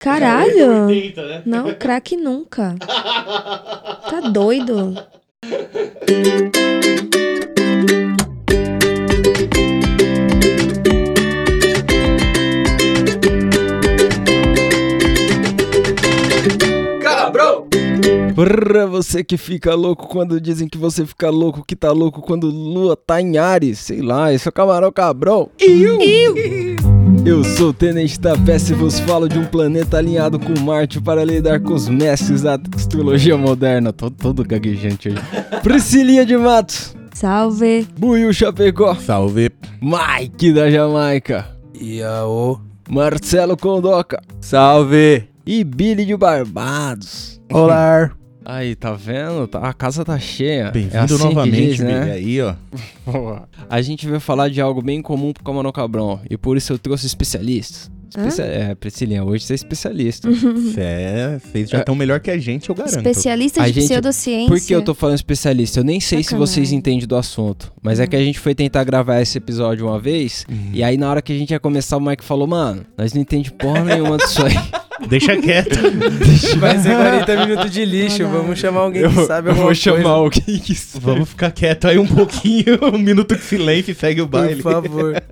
Caralho! 80, né? Não, craque nunca. Tá doido? Cabrão! Pra você que fica louco quando dizem que você fica louco, que tá louco quando Lua tá em Ares, sei lá, esse é o Camarão Cabrão. Eu sou o Tenente da Peça e vos falo de um planeta alinhado com Marte para lidar com os mestres da astrologia moderna. Tô todo gaguejante aí. Priscilinha de Matos, Salve! Buiu Chapecó, Salve. Mike da Jamaica, E o Marcelo Condoca Salve. e Billy de Barbados. Olá. Aí, tá vendo? Tá- A casa tá cheia. Bem-vindo É assim novamente, diz, né? Aí, ó. A gente vai falar de algo bem comum pro Camarão Cabrão. E por isso eu trouxe especialistas. Especia- É, Priscilinha, hoje você é especialista. Cê- Vocês já estão melhor que a gente, eu garanto. Especialista A de gente- pseudociência. Por que eu tô falando especialista? Eu nem sei se Sacanagem. vocês entendem do assunto. Mas é que a gente foi tentar gravar esse episódio uma vez. Uhum. E aí, na hora que a gente ia começar, o Mike falou: Mano, nós não entendemos porra nenhuma disso aí. Deixa quieto. Vai ser 40 minutos de lixo. Vamos chamar alguém eu que sabe eu alguma vou chamar coisa. alguém que sabe. Vamos ficar quieto aí um pouquinho. Um minuto de silêncio e segue o baile. Por favor.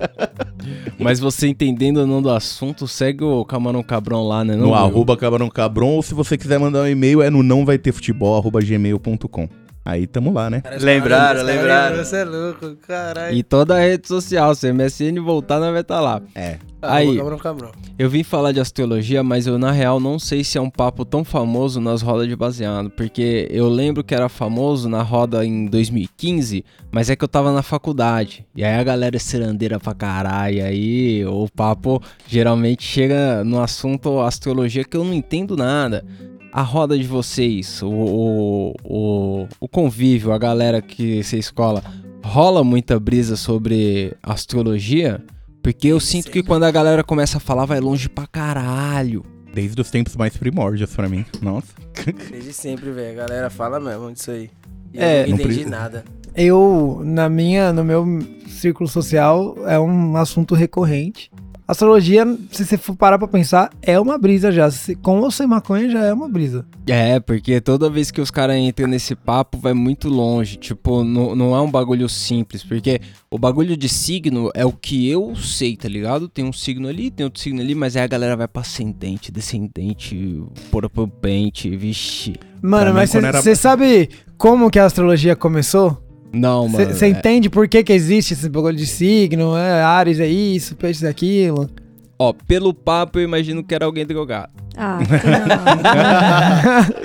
Mas você entendendo ou não do assunto, segue o Camarão Cabrão lá, né? No não, arroba cabrão cabron, ou se você quiser mandar um e-mail, é no não vai ter futebol, arroba gmail.com. Aí tamo lá, né? Lembraram, lembraram. Você é louco, caralho. E toda a rede social, se o MSN voltar, nós vai estar lá. É. aí. Cabrão, cabrão. Eu vim falar de astrologia, mas eu na real não sei se é um papo tão famoso nas rodas de baseado, porque eu lembro que era famoso na roda em 2015, mas é que eu tava na faculdade. E aí a galera é serandeira pra caralho, e aí o papo geralmente chega no assunto astrologia que eu não entendo nada. A roda de vocês, o, o, o, o convívio, a galera que você escola, rola muita brisa sobre astrologia? Porque eu sinto que quando a galera começa a falar, vai longe pra caralho. Desde os tempos mais primórdios pra mim. Nossa. Desde sempre, velho. A galera fala mesmo disso aí. E É, eu não não entendi precisa. nada. Eu, na minha, no meu círculo social, é um assunto recorrente. Astrologia, se você for parar pra pensar, é uma brisa já. Se- Com ou sem maconha já é uma brisa. É, porque toda vez que os caras entram nesse papo, vai muito longe. Tipo, não, não é um bagulho simples. Porque o bagulho de signo é o que eu sei, tá ligado? Tem um signo ali, tem outro signo ali, mas aí a galera vai pra ascendente, descendente, propente, vixe. Mano, mas quando era- você sabe como que a astrologia começou? Não, mano. Você é- entende por que que existe esse bagulho de signo? É, Ares é isso, Peixes é aquilo. Ó, pelo papo eu imagino que era alguém drogado. Ah,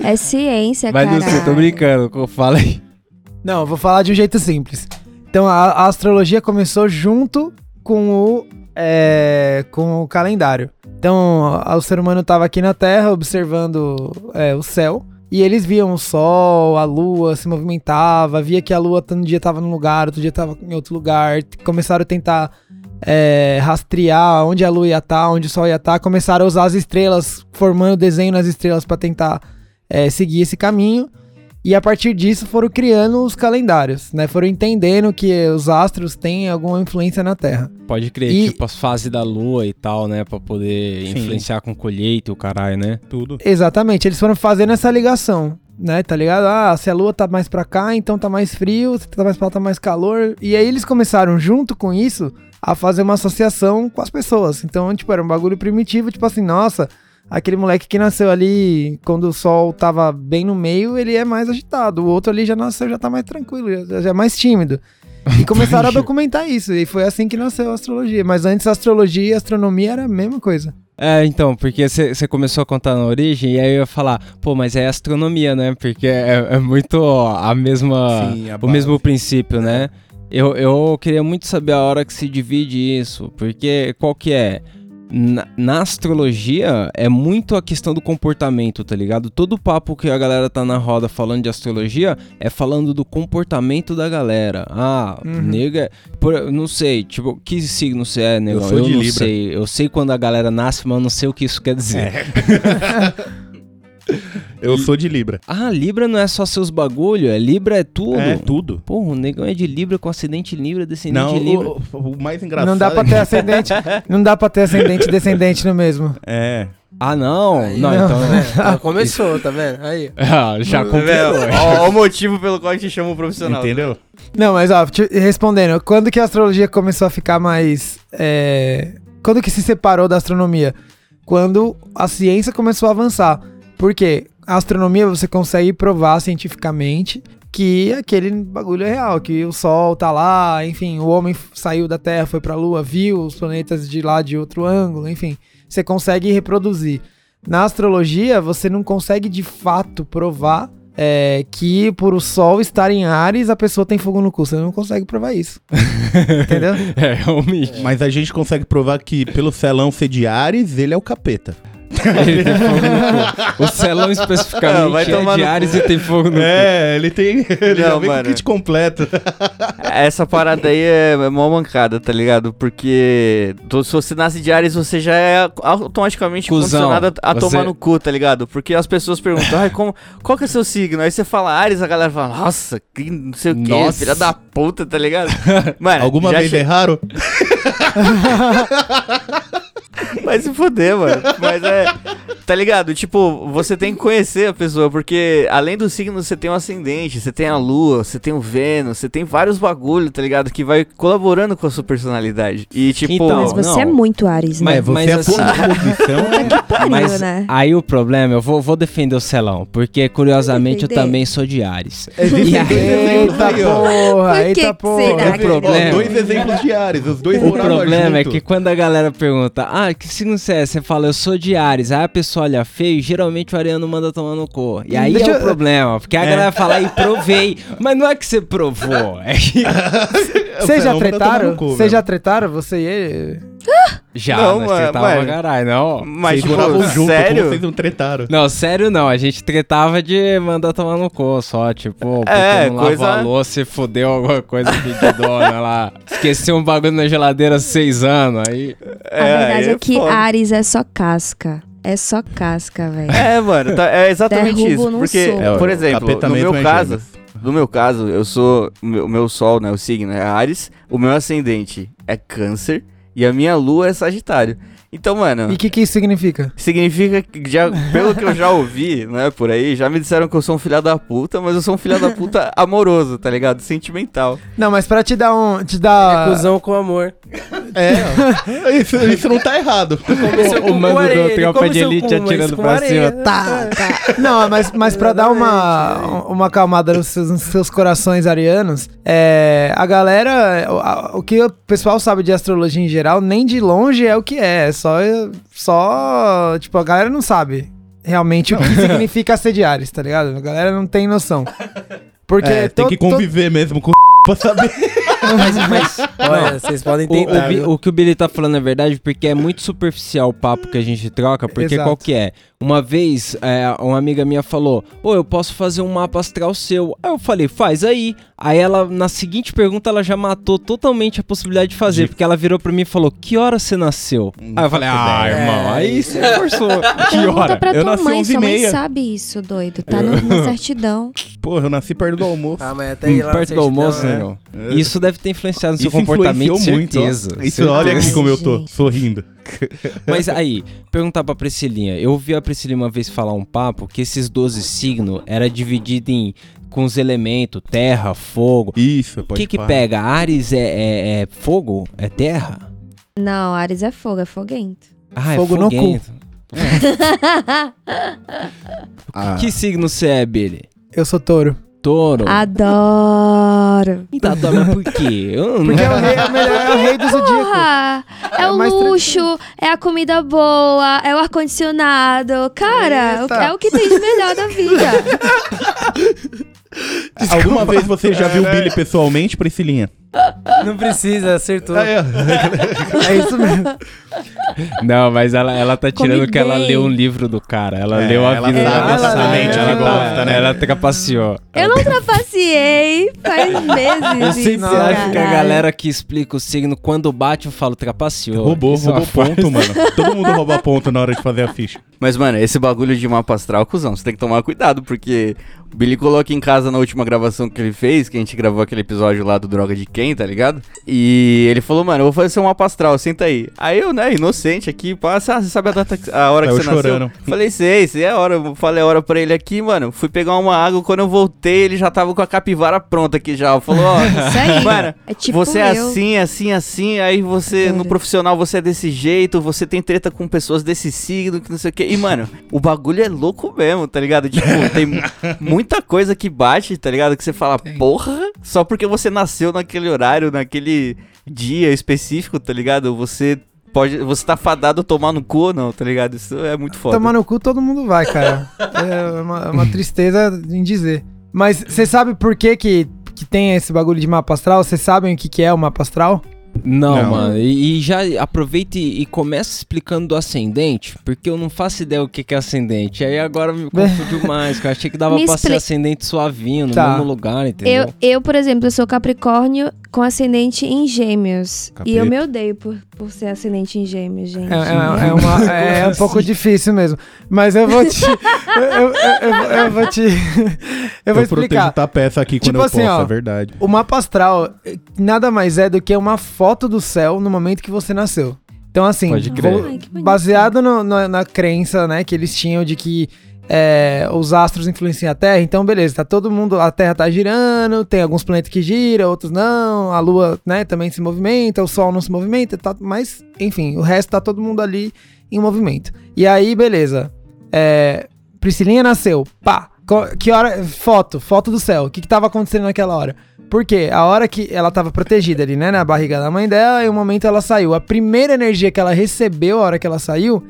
não. é ciência, Mas cara. não sei, tô brincando, fala aí. Não, vou falar de um jeito simples. Então, a, a astrologia começou junto com o, é, com o calendário. Então, o ser humano estava aqui na Terra observando é, o céu. E eles viam o sol, a lua se movimentava, via que a lua um dia estava num lugar, outro dia estava em outro lugar. Começaram a tentar é, rastrear onde a lua ia estar, onde o sol ia estar. Começaram a usar as estrelas, formando desenho nas estrelas para tentar é, seguir esse caminho. E a partir disso foram criando os calendários, né? Foram entendendo que os astros têm alguma influência na Terra. Pode crer, E- tipo as fases da lua e tal, né? Pra poder Sim. influenciar com colheita e o caralho, né? Tudo. Exatamente, eles foram fazendo essa ligação, né? Tá ligado? Ah, se a lua tá mais pra cá, então tá mais frio, se tá mais pra lá, tá mais calor. E aí eles começaram, junto com isso, a fazer uma associação com as pessoas. Então, tipo, era um bagulho primitivo, tipo assim, nossa, aquele moleque que nasceu ali quando o sol tava bem no meio, ele é mais agitado. O outro ali já nasceu, já tá mais tranquilo, já, já é mais tímido. E começaram a documentar isso, e foi assim que nasceu a astrologia. Mas antes a astrologia e a astronomia era a mesma coisa. É, então, porque você começou a contar na origem e aí eu ia falar, pô, mas é astronomia, né? Porque é, é muito a mesma. Sim, a o mesmo princípio, né? Eu, eu queria muito saber a hora que se divide isso, porque qual que é? Na, na astrologia é muito a questão do comportamento, tá ligado? Todo papo que a galera tá na roda falando de astrologia é falando do comportamento da galera. Ah, Uhum. nega. Por, não sei, tipo, que signo você é, negão? sou de não Libra. sei. Eu sei quando a galera nasce, mas eu não sei o que isso quer dizer. Eu sou de Libra. Ah, Libra não é só seus bagulho, é Libra é tudo. É, tudo. Porra, o negão é de Libra com ascendente Libra, descendente Não, Libra. o, o mais engraçado. Não dá pra ter ascendente, não dá pra ter ascendente e descendente no mesmo. É. Ah, não. Aí, não, não. então. Ah, começou, tá vendo? Aí. Ah, já completou. Ó, ó o motivo pelo qual a gente chama o profissional. Entendeu? Não, mas ó, te- respondendo, quando que a astrologia começou a ficar mais. é, Quando que se separou da astronomia? Quando a ciência começou a avançar. Por quê? A astronomia você consegue provar cientificamente que aquele bagulho é real, que o Sol tá lá, enfim, o homem saiu da Terra, foi pra Lua, viu os planetas de lá de outro ângulo, enfim, você consegue reproduzir. Na astrologia, você não consegue de fato provar é, que por o Sol estar em Ares, a pessoa tem fogo no cu. Você não consegue provar isso. Entendeu? É, realmente. Mas a gente consegue provar que pelo Celão ser de Ares, ele é o capeta. Ele tem fogo no cu. O Celão especificamente Não, vai é tomar de Ares e tem fogo no cu. É, ele tem. Ele já Não, vem com o mano. kit completo. Essa parada aí é, é mó mancada, tá ligado? Porque tu- se você nasce de Ares, você já é automaticamente Cusão. condicionado a, a Você- tomar no cu, tá ligado? Porque as pessoas perguntam, Ai, como, qual que é seu signo? Aí você fala Ares, a galera fala, nossa, que não sei o que, filha da puta, tá ligado? Mano, Alguma já vez che- erraram? Vai se fuder, mano. Mas é. Tá ligado? Tipo, você tem que conhecer a pessoa, porque além do signo, você tem o ascendente, você tem a lua, você tem o Vênus, você tem vários bagulho, tá ligado? Que vai colaborando com a sua personalidade. E tipo. Então, Mas você é não. muito Ares, né? Mas- é, você mas é assim- por posição. Pariu, Mas né? aí o problema, eu vou, vou defender o Celão, porque curiosamente eu Defender? também sou de Ares. Existem E aí- Eita porra, Por que eita que porra. será? O problema- Ó, dois exemplos de Ares, os dois O problema é junto. que quando a galera pergunta, ah, que signo você é? Você fala, eu sou de Ares. Aí a pessoa olha feio, geralmente o ariano manda tomar no cu. E aí Deixa é o eu- problema, porque a galera fala, e provei. Mas não é que você provou, é que Vocês já tretaram? Vocês já tretaram? Você e ele? já, Não, nós mas- tretava pra caralho, não. Mas, Vocês tipo, junto, sério? como vocês não tretaram? Não, sério não, a gente tretava de mandar tomar no cu, só, tipo, porque É, não coisa- lavou a louça e fudeu alguma coisa pedidona lá. Esqueceu um bagulho na geladeira há seis anos, aí... A verdade aí é que foda. Ares é só casca. É só casca, velho. É, mano, tá- é exatamente Derrubo isso. Porque, soco. É, por exemplo, no meu caso, no meu caso, eu sou. O meu, o meu sol, né? O signo é Ares, o meu ascendente é Câncer e a minha lua é Sagitário. Então, mano. E o que, que isso significa? Significa que, já, pelo que eu já ouvi, né, por aí, já me disseram que eu sou um filho da puta, mas eu sou um filho da puta amoroso, tá ligado? Sentimental. Não, mas pra te dar um. Te É dar. cuzão com amor. É, ó. isso, isso não tá errado. O, o mano do Tropa de Elite atirando pra cima. Tá, tá. Não, mas, mas pra dar uma, uma acalmada nos seus, nos seus corações arianos, é, a galera, o, a- o que o pessoal sabe de astrologia em geral, nem de longe é o que é. É só, só tipo, a galera não sabe realmente o que significa ser de Ares, tá ligado? A galera não tem noção. Porque É, tem to- que to- conviver mesmo com pra saber. Mas, mas Olha, vocês podem o, o tentar. Bi- viu? o que o Billy tá falando é verdade, porque é muito superficial o papo que a gente troca, porque Exato. qual que é? Uma vez, é, uma amiga minha falou, ô, eu posso fazer um mapa astral seu. Aí eu falei, faz aí. Aí ela, na seguinte pergunta, ela já matou totalmente a possibilidade de fazer, De- porque ela virou pra mim e falou, que hora você nasceu? Não aí eu falei, ah, ideia. irmão, aí você forçou. que hora? pra Eu tua nasci mãe, 11 e sua mãe meia. sabe isso, doido. Tá no- na certidão. Porra, eu nasci perto do almoço. Ah, mas até na Perto do almoço, né? né? Isso deve ter influenciado no seu Isso comportamento, muito, ó. certeza. Isso, olha aqui como eu tô, sorrindo. Mas aí, perguntar pra Priscilinha. Eu ouvi a Priscilinha uma vez falar um papo que esses 12 signos era dividido em com os elementos, terra, fogo. Isso, O pode que que falar. pega? Ares é, é- é fogo? É terra? Não, Ares é fogo, é foguento. Ah, Fogo é no cu. foguento. Ah, Que signo você é, Billy? Eu sou touro. Touro. Adoro. Tá, tá, mas por quê? Eu não... Porque é o rei, é o melhor, é o rei do zodíaco. Porra, é, É o luxo, é a comida boa, é o ar-condicionado. Cara, Eita. é o que tem de melhor da vida. Alguma vez você já viu o Billy pessoalmente, Priscilinha? Não precisa, acertou. Ah, é. É isso mesmo. Não, mas ela, ela tá tirando Come que ela leu um livro do cara. Ela É, leu a ela vida sabe ela, que tá- gosta, né? ela trapaceou. Eu não trapaceei faz meses. Eu sempre isso, acho que a galera que explica o signo, quando bate, eu falo trapaceou. Roubou, Isso roubou ponto, mano. Todo mundo rouba ponto na hora de fazer a ficha. Mas, mano, esse bagulho de mapa astral, cuzão, você tem que tomar cuidado, porque o Billy colocou em casa na última gravação que ele fez, que a gente gravou aquele episódio lá do Droga de Quem, alguém, tá ligado? E ele falou, mano, eu vou fazer um mapa astral, senta aí. Aí eu, né, inocente aqui, passa, ah, você sabe a data, que- a hora que Saiu você nasceu? chorando. Falei, sei, sei a hora. Eu falei a hora pra ele aqui, mano. Fui pegar uma água, quando eu voltei, ele já tava com a capivara pronta aqui já. Falou, ó, Isso aí. Mano, é tipo você é eu. assim, assim, assim, aí você, no Adoro. profissional, você é desse jeito, você tem treta com pessoas desse signo, que não sei o quê. E, mano, o bagulho é louco mesmo, tá ligado? Tipo, tem mu- muita coisa que bate, tá ligado? Que você fala, porra, só porque você nasceu naquele horário, naquele dia específico, tá ligado? Você pode, você tá fadado a tomar no cu ou não, tá ligado? Isso é muito foda. Tomar no cu todo mundo vai, cara. é uma, é uma tristeza em dizer. Mas você sabe por que, que que tem esse bagulho de mapa astral? Vocês sabem o que, que é o mapa astral? Não, Não. mano. E, e já aproveita e, e começa explicando do ascendente, porque eu não faço ideia o que, que é ascendente. Aí agora me confundiu mais, que eu achei que dava Me pra ser expli- ascendente suavinho, no Tá. mesmo lugar, entendeu? Eu, eu, por exemplo, eu sou Capricórnio com ascendente em gêmeos. E eu me odeio por, por ser ascendente em gêmeos, gente. É, é- é uma- é um pouco difícil mesmo. Mas eu vou te. eu, eu- eu- eu vou te. eu vou eu protejo explicar. tua peça aqui Tipo quando eu assim, posso, ó. é verdade. O mapa astral eh, nada mais é do que uma foto do céu no momento que você nasceu. Então, assim, vou- Ai, baseado no- na, na crença né, que eles tinham de que é, os astros influenciam a Terra, então beleza, tá todo mundo, a Terra tá girando, tem alguns planetas que giram, outros não, a Lua né, também se movimenta, o Sol não se movimenta, tá, mas enfim, o resto tá todo mundo ali em movimento. E aí, beleza, é, Priscilinha nasceu, pá, co- que hora, foto, foto do céu, o que que tava acontecendo naquela hora? Porque a hora que ela tava protegida ali, né, na barriga da mãe dela, e o momento ela saiu. A primeira energia que ela recebeu a hora que ela saiu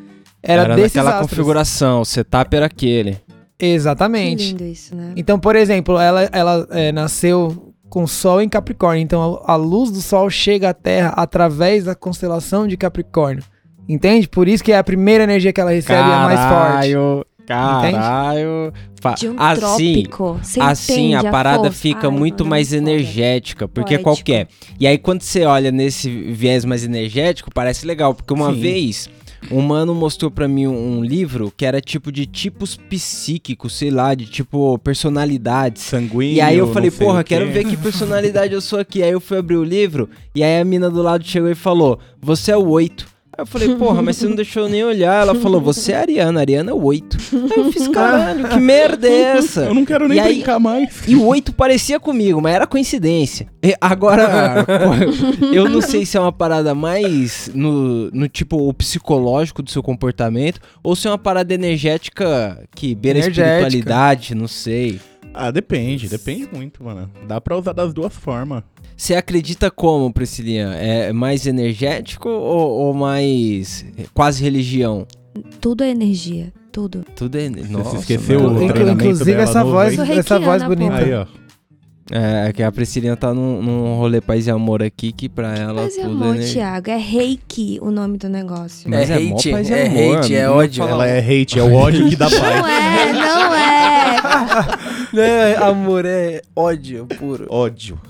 era, desses naquela astros. configuração, o setup era aquele. Que Exatamente. lindo isso, né? Então, por exemplo, ela, ela é, nasceu com o Sol em Capricórnio. Então, a, a luz do Sol chega à Terra através da constelação de Capricórnio. Entende? Por isso que é a primeira energia que ela recebe é a mais forte. Caralho, De um assim, trópico. Você assim entende a parada força? fica Ai, muito mano, mais energética, porque Poético. qual que é? E aí quando você olha nesse viés mais energético, parece legal, porque uma Sim. vez um mano mostrou pra mim um, um livro que era tipo de tipos psíquicos, sei lá, de tipo personalidades. Sanguíneo. E aí eu falei, porra, quero ver que personalidade eu sou aqui. Aí eu fui abrir o livro, e aí a mina do lado chegou e falou, você é o 8. Aí eu falei, porra, mas você não deixou nem olhar. Ela falou, você é a Ariana, a Ariana é o 8. Aí eu fiz, caralho, que merda é essa? Eu não quero nem E aí- brincar mais. E o 8 parecia comigo, mas era coincidência. E agora, eu não sei se é uma parada mais no, no tipo o psicológico do seu comportamento ou se é uma parada energética que beira Energética. espiritualidade, não sei. Ah, depende, depende muito, mano. Dá pra usar das duas formas. Você acredita como, Priscilinha? É mais energético ou, ou mais quase religião? Tudo é energia. Tudo. Tudo é. Nossa, se esqueceu mano. o treinamento Inclusive, dela essa voz? Sou essa voz bonita. Aí, ó. É, é que a Priscilinha tá num, num rolê paz e amor aqui que pra ela Mas é tudo amor, é energia. Thiago. É reiki o nome do negócio. Mas é é hate, paz e é amor, hate, é amigo. ódio. Fala- Ela é hate, é o ódio que dá Não paz. é, não é. Não é amor, é ódio puro. Ódio.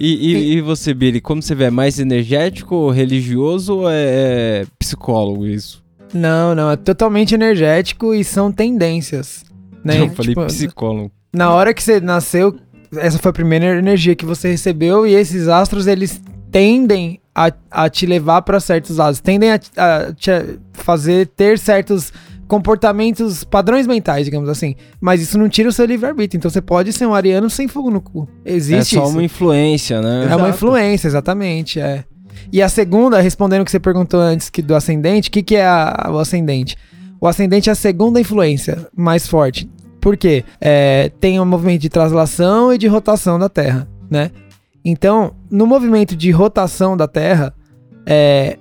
E, e, e você, Billy, como você vê? É mais energético, religioso ou é, é psicólogo isso? Não, não, é totalmente energético e são tendências. Né? Eu falei Tipo, psicólogo. Na hora que você nasceu, essa foi a primeira energia que você recebeu e esses astros eles tendem a, a te levar para certos lados, tendem a, a te fazer ter certos comportamentos, padrões mentais, digamos assim. Mas isso não tira o seu livre-arbítrio. Então você pode ser um ariano sem fogo no cu. Existe é só isso. uma influência, né? É uma Exato. influência, exatamente, é. E a segunda, respondendo o que você perguntou antes que do ascendente, o que, que é a- o ascendente? O ascendente é a segunda influência mais forte. Por quê? É, tem um movimento de translação e de rotação da Terra, né? Então, no movimento de rotação da Terra, é,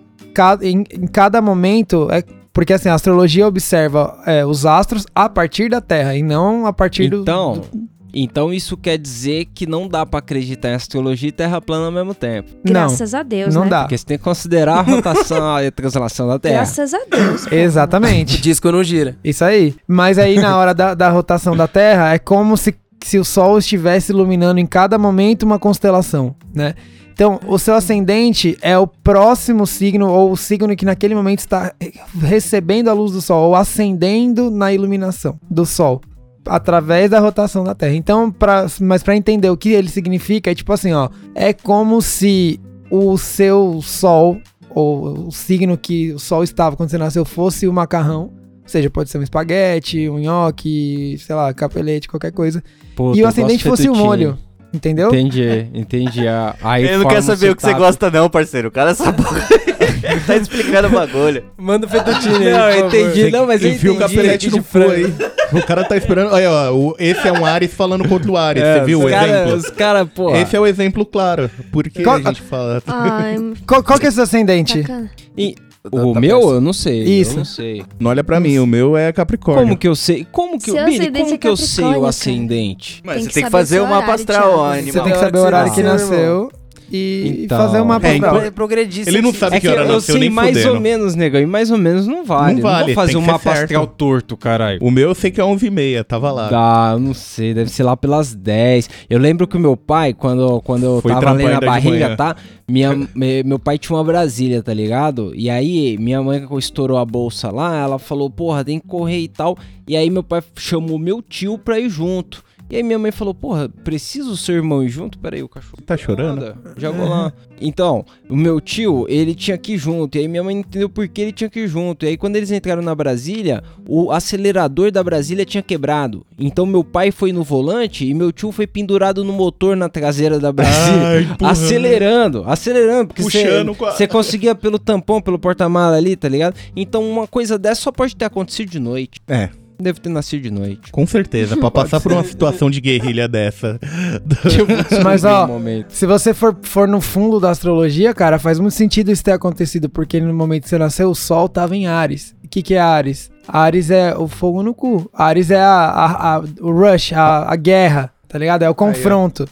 em, em cada momento, é, porque assim, a astrologia observa é, os astros a partir da Terra e não a partir do- Então, do, então isso quer dizer que não dá pra acreditar em astrologia e terra plana ao mesmo tempo. Graças a Deus, não né? dá. Porque você tem que considerar a rotação e a translação da Terra. Graças a Deus. Exatamente. O disco não gira. Isso aí. Mas aí, na hora da, da rotação da Terra, é como se, se o Sol estivesse iluminando em cada momento uma constelação, né? Então, o seu ascendente é o próximo signo, ou o signo que naquele momento está recebendo a luz do Sol, ou ascendendo na iluminação do Sol. Através da rotação da Terra. Então, pra, mas para entender o que ele significa, é tipo assim, ó, é como se o seu sol ou o signo que o sol estava quando você nasceu fosse o macarrão, ou seja, pode ser um espaguete, um nhoque, sei lá, capelete, qualquer coisa. E o ascendente fosse o molho, entendeu? Entendi, entendi. A, aí Ele não quer saber o que você gosta, não, parceiro. O cara é sabe. tá explicando o bagulho. Manda o fettuccine aí, Não, eu entendi. Não, mas eu Enfia o capelete de no frango. aí. O cara tá esperando. Olha, ó, o- esse é um Ares falando contra o Ares. É, você viu o os cara- exemplo? Os caras, pô. Esse é o exemplo claro. Porque Qual- a gente fala. Ai, Qual, qual que é seu ascendente? bacana. O Tá meu, péssimo. eu não sei. Isso. Eu não sei. Não olha pra mim, o meu é Capricórnio. Como que eu sei? Como que eu, Billy, como é que eu sei o ascendente? Mas Tem você que tem que fazer o mapa astral, ó, Você animal. tem que saber que o horário que nasceu, nasceu e Então. fazer o mapa É, astral. então- Progredir. Ele não sabe É que que hora eu nasceu sei nem mais fudendo. ou menos, negão, e mais ou menos não vale. Não vale, vou fazer um mapa certo. astral torto, caralho. O meu eu sei que é 11 e meia, tava lá. Ah, eu não sei, deve ser lá pelas 10. Eu lembro que o meu pai, quando, quando eu Foi tava trampar ali na ainda de barriga, tá? Minha, me- meu pai tinha uma Brasília, tá ligado? E aí, minha mãe que estourou a bolsa lá, ela falou, porra, tem que correr e tal. E aí, meu pai chamou meu tio pra ir junto. E aí, minha mãe falou, porra, precisa o seu irmão ir junto? Peraí, o cachorro. Tá chorando? Nada, Já vou lá. Então, o meu tio, ele tinha que ir junto. E aí minha mãe entendeu por que ele tinha que ir junto. E aí quando eles entraram na Brasília, o acelerador da Brasília tinha quebrado. Então meu pai foi no volante e meu tio foi pendurado no motor na traseira da Brasília. Empurrando. acelerando, acelerando. Porque você conseguia pelo tampão, pelo porta-mala ali, tá ligado? Então uma coisa dessa só pode ter acontecido de noite. É, Deve ter nascido de noite. com certeza. Pra passar por uma situação de guerrilha dessa. Mas, ó, momento. Se você for, for no fundo da astrologia, cara, faz muito sentido isso ter acontecido, porque no momento que você nasceu, o Sol tava em Ares. O que, que é Ares? Ares é o fogo no cu. Ares é a, a- a- o rush, a, a guerra, tá ligado? É o confronto.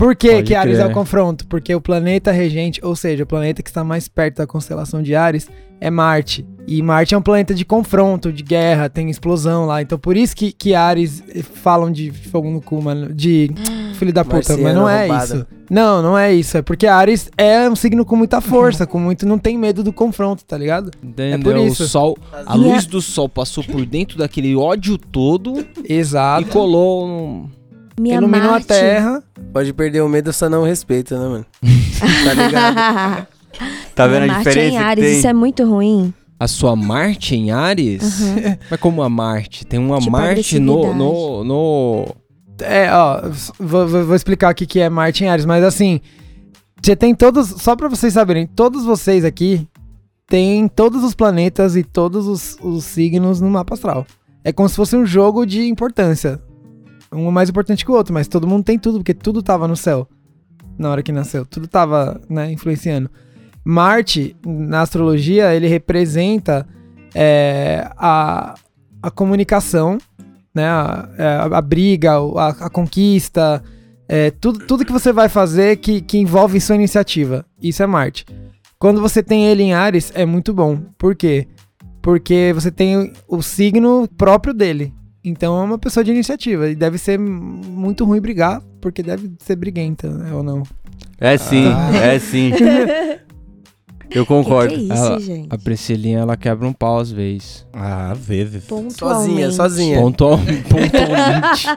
Por que, Pode que Ares é o confronto? Porque o planeta regente, ou seja, o planeta que está mais perto da constelação de Ares, é Marte. E Marte é um planeta de confronto, de guerra, tem explosão lá. Então por isso que, que Ares falam de fogo no cu, mano. De filho da puta, mas não é roubado. isso. Não, não é isso. É porque Ares é um signo com muita força, com muito. Não tem medo do confronto, tá ligado? Entendeu? isso. O sol, a E luz do sol passou por dentro daquele ódio todo e Exato. colou no... Minha Iluminou Marte. a Terra. Pode perder o medo, só não respeita, né, mano? tá ligado? Tá vendo Minha a Marte é diferença em que Ares, tem? isso é muito ruim. A sua Marte em Ares? Mas como a Marte? Tem uma Tipo Marte no, no, no... É, ó, vou, vou- explicar o que, que é Marte em Ares, mas assim, você tem todos, só pra vocês saberem, todos vocês aqui têm todos os planetas e todos os, os signos no mapa astral. É como se fosse um jogo de importância. Um é mais importante que o outro, mas todo mundo tem tudo, porque tudo tava no céu na hora que nasceu. Tudo tava, né, influenciando. Marte, na astrologia, ele representa é, a, a comunicação, né, a, a- a briga, a, a conquista, é, tudo, tudo que você vai fazer que, que envolve sua iniciativa. Isso é Marte. Quando você tem ele em Ares, é muito bom. Por quê? Porque você tem o signo próprio dele. Então é uma pessoa de iniciativa. E deve ser muito ruim brigar, porque deve ser briguenta, né, ou não. É sim, é sim. Eu concordo. Que que é isso, Ela- gente? A Priscilinha, ela quebra um pau às vezes. Ah, às vezes. Pontualmente. Sozinha, sozinha. Pontual, pontualmente.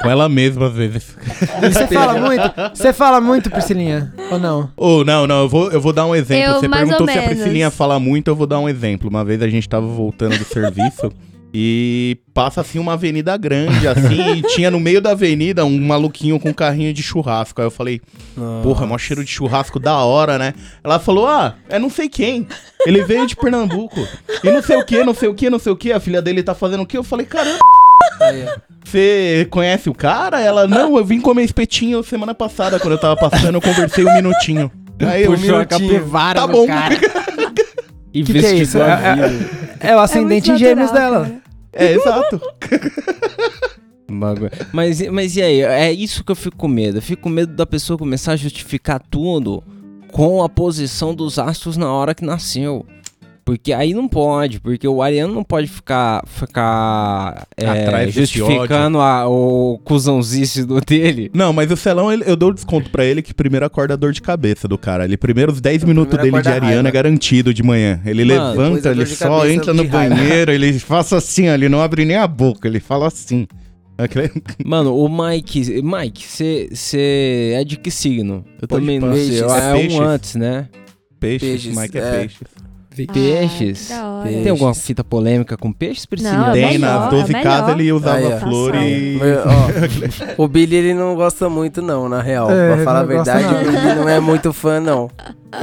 Com ela mesma, às vezes. Você fala muito? Você fala muito, Priscilinha? Ou não? Ou não, não, eu vou, eu vou dar um exemplo. Eu, Você mais perguntou ou se a menos. Priscilinha fala muito, eu vou dar um exemplo. Uma vez a gente tava voltando do serviço e passa assim uma avenida grande, assim, e tinha no meio da avenida um maluquinho com um carrinho de churrasco. Aí eu falei, porra, mó cheiro de churrasco da hora, né? Ela falou, ah, é não sei quem. Ele veio de Pernambuco. E não sei o que, não sei o que, não sei o que. A filha dele tá fazendo o que? Eu falei, caramba. Aí, ó. Você conhece o cara? Ela, não, eu vim comer espetinho semana passada, quando eu tava passando, eu conversei um minutinho. Aí, um Puxou a minutinho. capivara Tá bom. cara. Que que é isso? Investigou a É- é- vida. É o ascendente em muito gêmeos natural, dela. cara. É, exato. Mas, mas e aí? É isso que eu fico com medo. Eu fico com medo da pessoa começar a justificar tudo com a posição dos astros na hora que nasceu. Porque aí não pode, porque o ariano não pode ficar, ficar é, justificando a, o cuzãozice do dele. Não, mas o Celão, ele- eu dou desconto pra ele que primeiro acorda a dor de cabeça do cara. Ele primeiro os 10 minutos dele de acorda a Ariana é garantido de manhã. Ele Mano, levanta, ele só entra no raiva. banheiro, ele faz assim, ó, ele não abre nem a boca, ele fala assim. Mano, o Mike. Mike, você é de que signo? Eu Também não sei. É É um antes, né? Peixes, Peixes, Mike é, é. peixes. Peixes. Hora. Peixes. Tem alguma fita polêmica com peixes, Priscila? Não, é Tem melhor, nas é 12 melhor. casas ele usava Aí, ó. flor e. Ó, o Billy ele não gosta muito não, na real. É, pra falar a verdade, o Billy não é muito fã não.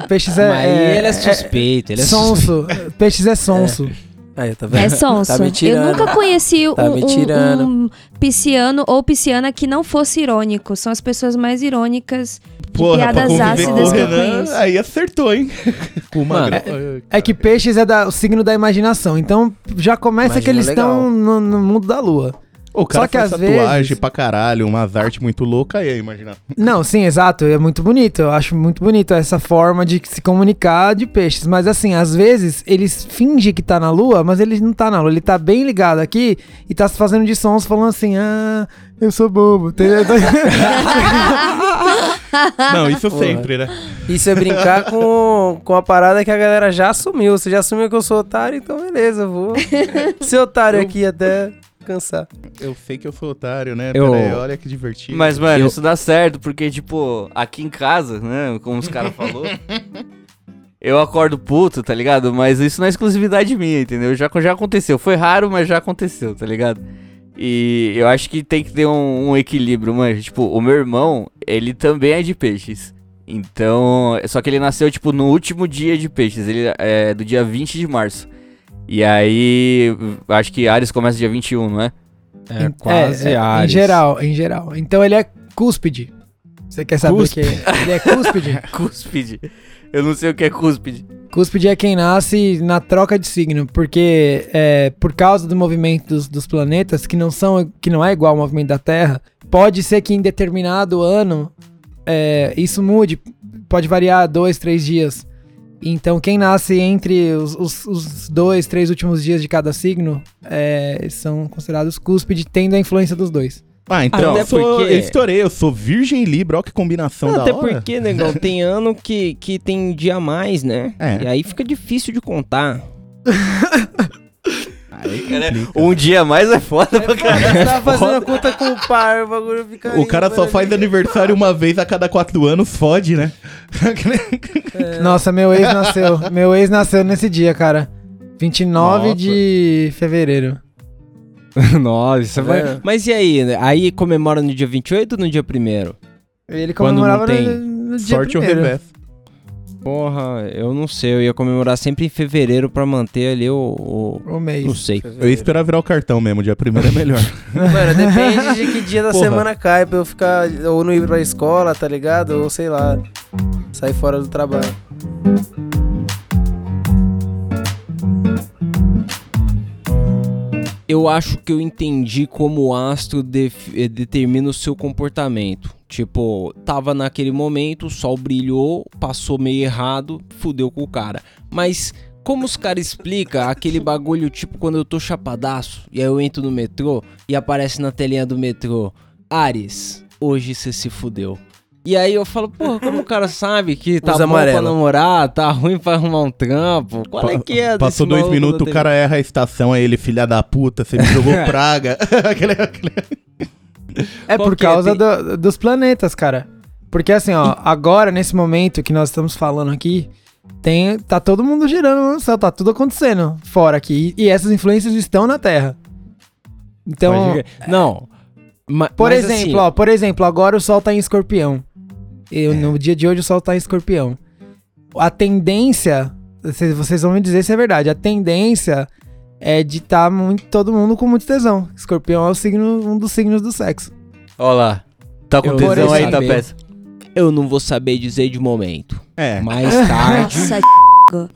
Peixes é. Mas ele é suspeito, ele é suspeito. sonso. Peixes é sonso. Aí, tá vendo? É sonso. Tá me eu nunca conheci um, Tá um- tirando. um pisciano ou pisciana que não fosse irônico. São as pessoas mais irônicas. Porra, piadas ácidas que eu conheço. aí acertou, hein? Mano, Magrão. É que peixes é da- o signo da imaginação. Então já começa que Imagina eles legal. estão no, no mundo da lua. O cara Só que faz às tatuagem vezes- pra caralho, umas artes muito loucas aí, imagina. Não, sim, exato. É muito bonito. Eu acho muito bonito essa forma de se comunicar de peixes. Mas assim, às vezes eles fingem que tá na lua, mas ele não tá na lua. Ele tá bem ligado aqui e tá se fazendo de sons falando assim: ah, eu sou bobo. Não, isso Porra. sempre, né? Isso é brincar com, com a parada que a galera já assumiu. Você já assumiu que eu sou otário, então beleza, eu vou ser otário aqui até cansar. Eu sei que eu sou otário, né? Eu- Pera aí, olha que divertido. Mas, mano, Eu- isso dá certo, porque, tipo, aqui em casa, né, como os caras falou, eu acordo puto, tá ligado? Mas isso não é exclusividade minha, entendeu? Já, já aconteceu. Foi raro, mas já aconteceu, tá ligado? E eu acho que tem que ter um, um equilíbrio, mano. Tipo, o meu irmão, ele também é de peixes. Então, só que ele nasceu, tipo, no último dia de peixes. Ele é do dia 20 de março. E aí, acho que Ares começa dia 21, não é? É quase É, é, Ares. Em geral, em geral. Então ele é cúspide. Você quer saber o que é? Ele é cúspide. Cúspide. Eu não sei o que é cúspide. Cúspide é quem nasce na troca de signo, porque é, por causa do movimento dos, dos planetas, que não, são, que não é igual ao movimento da Terra, pode ser que em determinado ano é, isso mude, pode variar dois, três dias. Então quem nasce entre os, os- os dois, três últimos dias de cada signo é, são considerados cúspide, tendo a influência dos dois. Ah, então Até eu, sou, porque- eu estourei, eu sou virgem e libra, olha que combinação da Até hora. porque, negão, tem ano que, que tem dia a mais, né? É. E aí fica difícil de contar. Complica. Um dia a mais é foda pra caralho. Você tá fazendo a conta com o par, o bagulho fica O cara só né? faz aniversário uma vez a cada quatro anos, fode, né? Nossa, meu ex nasceu. meu ex nasceu nesse dia, cara. 29 Nossa. de fevereiro. Nossa, Tá vai... Mas e aí? né? Aí comemora no dia 28 ou no dia 1 Ele Quando comemorava não tem no, no dia Sorte ou primeiro. revés. Porra, eu não sei. Eu ia comemorar sempre em fevereiro pra manter ali o. o- O mês. Não sei. Eu ia esperar virar o cartão mesmo, dia primeiro é melhor. Mano, depende de que dia da Porra. semana cai pra eu ficar ou não ir pra escola, tá ligado? Ou sei lá, sair fora do trabalho. Eu acho que eu entendi como o astro eh, determina o seu comportamento. Tipo, tava naquele momento, o sol brilhou, passou meio errado, fudeu com o cara. Mas como os caras explicam aquele bagulho, tipo, quando eu tô chapadaço, e aí eu entro no metrô e aparece na telinha do metrô, Ares, hoje você se fudeu. E aí eu falo, porra, como o cara sabe que tá Usa bom pra amarelo. namorar, tá ruim pra arrumar um trampo? Qual é que é Passou dois minutos, o cara erra a estação, aí ele, filha da puta, você me jogou praga. É Qual por é? causa Tem- do- dos planetas, cara. Porque assim, ó, agora, nesse momento que nós estamos falando aqui, tem, tá todo mundo girando no céu, tá tudo acontecendo fora aqui. E, e essas influências estão na Terra. Então. Não. ma- por exemplo, assim, ó, por exemplo, agora o Sol tá em escorpião. E no dia de hoje o Sol tá em escorpião. A tendência, vocês, vocês vão me dizer se é verdade, a tendência é de estar muito, todo mundo com muito tesão. Escorpião é o signo, um dos signos do sexo. Ó lá. Tá com Eu tesão aí, tá peça. eu não vou saber dizer de momento. É, Mais tarde. Nossa,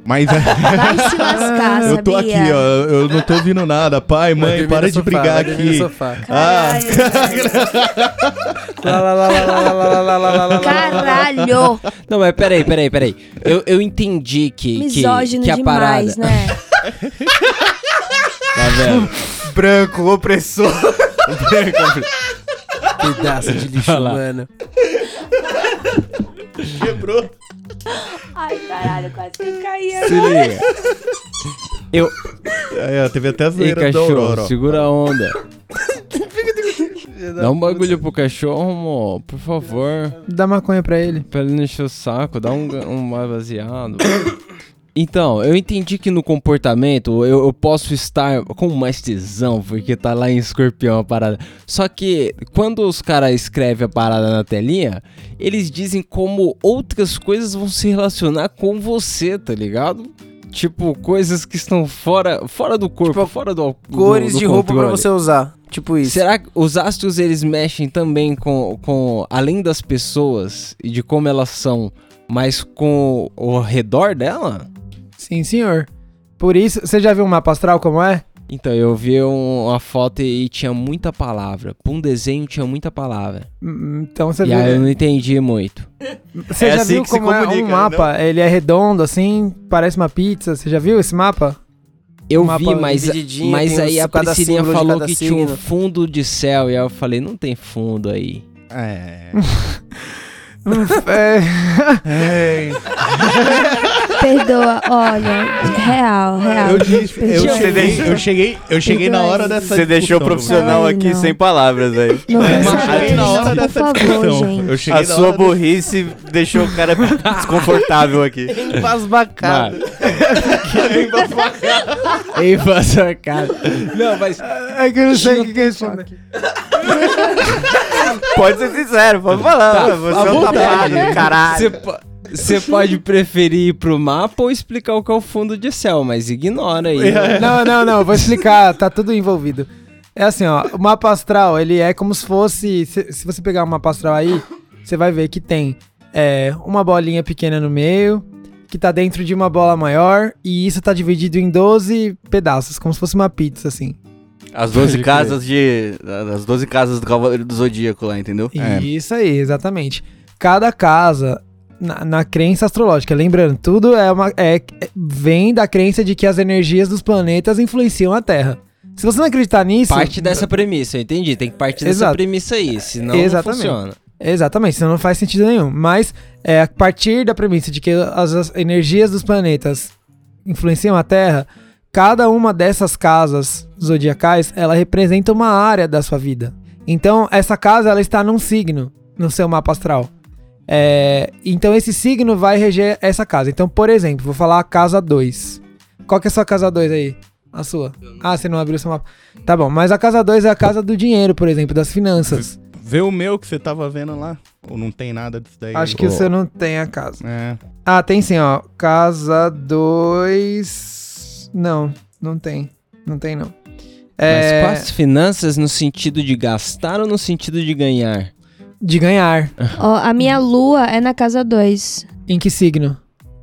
Mas é. Vai se lascar. Eu tô aqui, ó. Eu não tô ouvindo nada. Pai, mãe, para de sofá, brigar aqui. Caralho! Não, mas peraí, peraí, peraí. Eu, eu entendi que. Misógino que, que a demais, parada... né? tá? Branco, opressor. Branco, opressor. Pedaço de lixo, mano. Quebrou. Ai, caralho, quase que eu caí Se liga. Eu. Aí, ó, teve até a Ei, zoeira da cachorro, segura a onda. Dá um bagulho pro cachorro, mo, por favor. Dá maconha pra ele. Pra ele não encher o saco, dá um, um mais baseado. Então, eu entendi que no comportamento eu, eu posso estar com mais tesão, porque tá lá em escorpião a parada. Só que quando os caras escrevem a parada na telinha, eles dizem como outras coisas vão se relacionar com você, tá ligado? Tipo, coisas que estão fora, fora do corpo, Tipo, fora do, do Cores do de roupa pra você usar. Tipo isso. Será que os astros eles mexem também com, com além das pessoas e de como elas são, mas com o redor dela? Sim, senhor. Por isso, você já viu um mapa astral como é? Então, eu vi um- uma foto e tinha muita palavra. Pra um desenho tinha muita palavra. Hum, Então você e viu. aí eu não entendi muito. Você É já assim viu que se como é um mapa? Ele é redondo, assim, parece uma pizza. Você já viu esse mapa? Eu Mapa vi, mas, mas aí a Priscilinha falou que tinha um signo. fundo de céu. E aí eu falei, não tem fundo aí. É. é, Perdoa, olha, real, real. Eu, disse, eu, cheguei, eu cheguei, eu cheguei na hora dessa Você deixou o profissional Ai, aqui não. sem palavras aí. Não É, na hora dessa favor, discussão. gente. A sua burrice deixou o cara desconfortável aqui. Embasbacado. Ei, passou cara. Não, mas é que eu não sei o que, que responde. Pode ser sincero, pode falar. Tá, você é um tapado do caralho. Você po- Você pode preferir ir pro mapa ou explicar o que é o fundo de céu, mas ignora aí. Não, não, não, vou explicar, tá tudo envolvido. É assim, ó, o mapa astral, ele é como se fosse, se, se você pegar um mapa astral aí, você vai ver que tem é, uma bolinha pequena no meio, que tá dentro de uma bola maior, e isso tá dividido em 12 pedaços, como se fosse uma pizza, assim. As 12 Pode casas de. As 12 casas do Cavaleiro do Zodíaco lá, entendeu? É. Isso aí, exatamente. Cada casa, na, na crença astrológica, lembrando, tudo é uma, é, é- vem da crença de que as energias dos planetas influenciam a Terra. Se você não acreditar nisso... Parte dessa premissa, eu entendi. Tem que partir dessa Exato. premissa aí, senão Exatamente. não funciona. Exatamente, isso não faz sentido nenhum. Mas é, a partir da premissa de que as, as energias dos planetas influenciam a Terra, cada uma dessas casas zodiacais, ela representa uma área da sua vida. Então, essa casa, ela está num signo no seu mapa astral. É, então, esse signo vai reger essa casa. Então, por exemplo, vou falar a casa 2. Qual que é a sua casa 2 aí? A sua. Ah, você não abriu seu mapa. Tá bom, mas a casa 2 é a casa do dinheiro, por exemplo, das finanças. Vê o meu que você tava vendo lá. Ou não tem nada disso daí? Acho que o seu não tem a casa. É. Ah, tem sim, ó. Casa 2. Não, não tem. Não tem, não. É. Mas quais finanças no sentido de gastar ou no sentido de ganhar? De ganhar. Ó, a minha lua é na casa 2, Em que signo?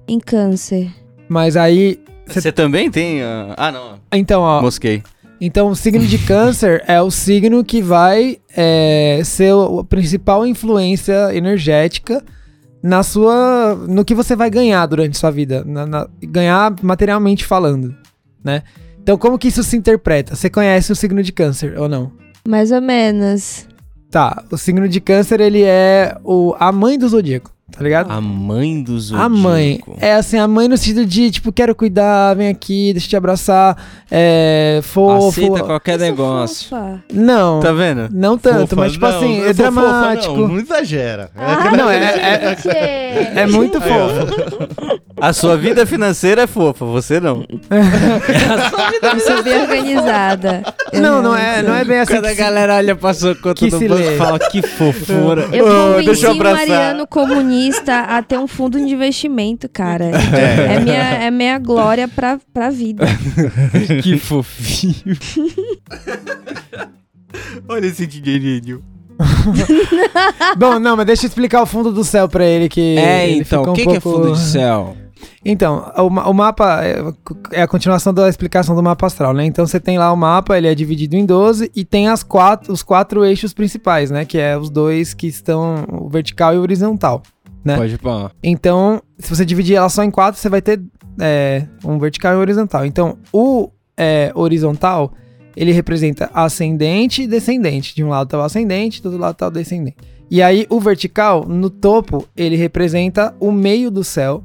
em câncer. Mas aí. Você também tem. ah, Ah, não. Então, ó. Mosquei. Então, o signo de câncer é o signo que vai é, ser o- a principal influência energética na sua. no que você vai ganhar durante sua vida. na- na- ganhar materialmente falando, né? Então, como que isso se interpreta? Você conhece o signo de câncer ou não? Mais ou menos. Tá, o signo de câncer, ele é o, a mãe do zodíaco, tá ligado? A mãe do zodíaco. A mãe. É assim, a mãe no sentido de, tipo, quero cuidar, vem aqui, deixa eu te abraçar, é fofo. Aceita qualquer negócio. fofa. Não, Tá vendo? não tanto, Fofa, mas tipo não, assim, é sou fofa, dramático. não, não exagera. Ah, Não, é- é- gente! É muito fofo. A sua vida financeira é fofa, você não. Eu sou bem organizada. Eu Não, não é, realmente não é bem assim. Quando a galera olha pra sua conta que do se banco lê. e fala que fofura. Eu convenci deixa eu o abraçar. Mariano comunista a ter um fundo de investimento, cara. É, minha, é minha glória pra, pra vida. que fofinho. Olha esse dinheirinho. Bom, não, mas deixa eu explicar o fundo do céu pra ele que. É, ele então, o um que, que é pouco- fundo de céu? Então, o, o mapa é, é a continuação da explicação do mapa astral, né? Então você tem lá o mapa, ele é dividido em 12 e tem as quatro, os quatro eixos principais, né? Que é os dois que estão o vertical e o horizontal. né? Pode pôr. Então, se você dividir ela só em quatro, você vai ter é, um vertical e um horizontal. Então, o é, horizontal, ele representa ascendente e descendente. De um lado tá o ascendente, do outro lado tá o descendente. E aí, o vertical, no topo, ele representa o meio do céu.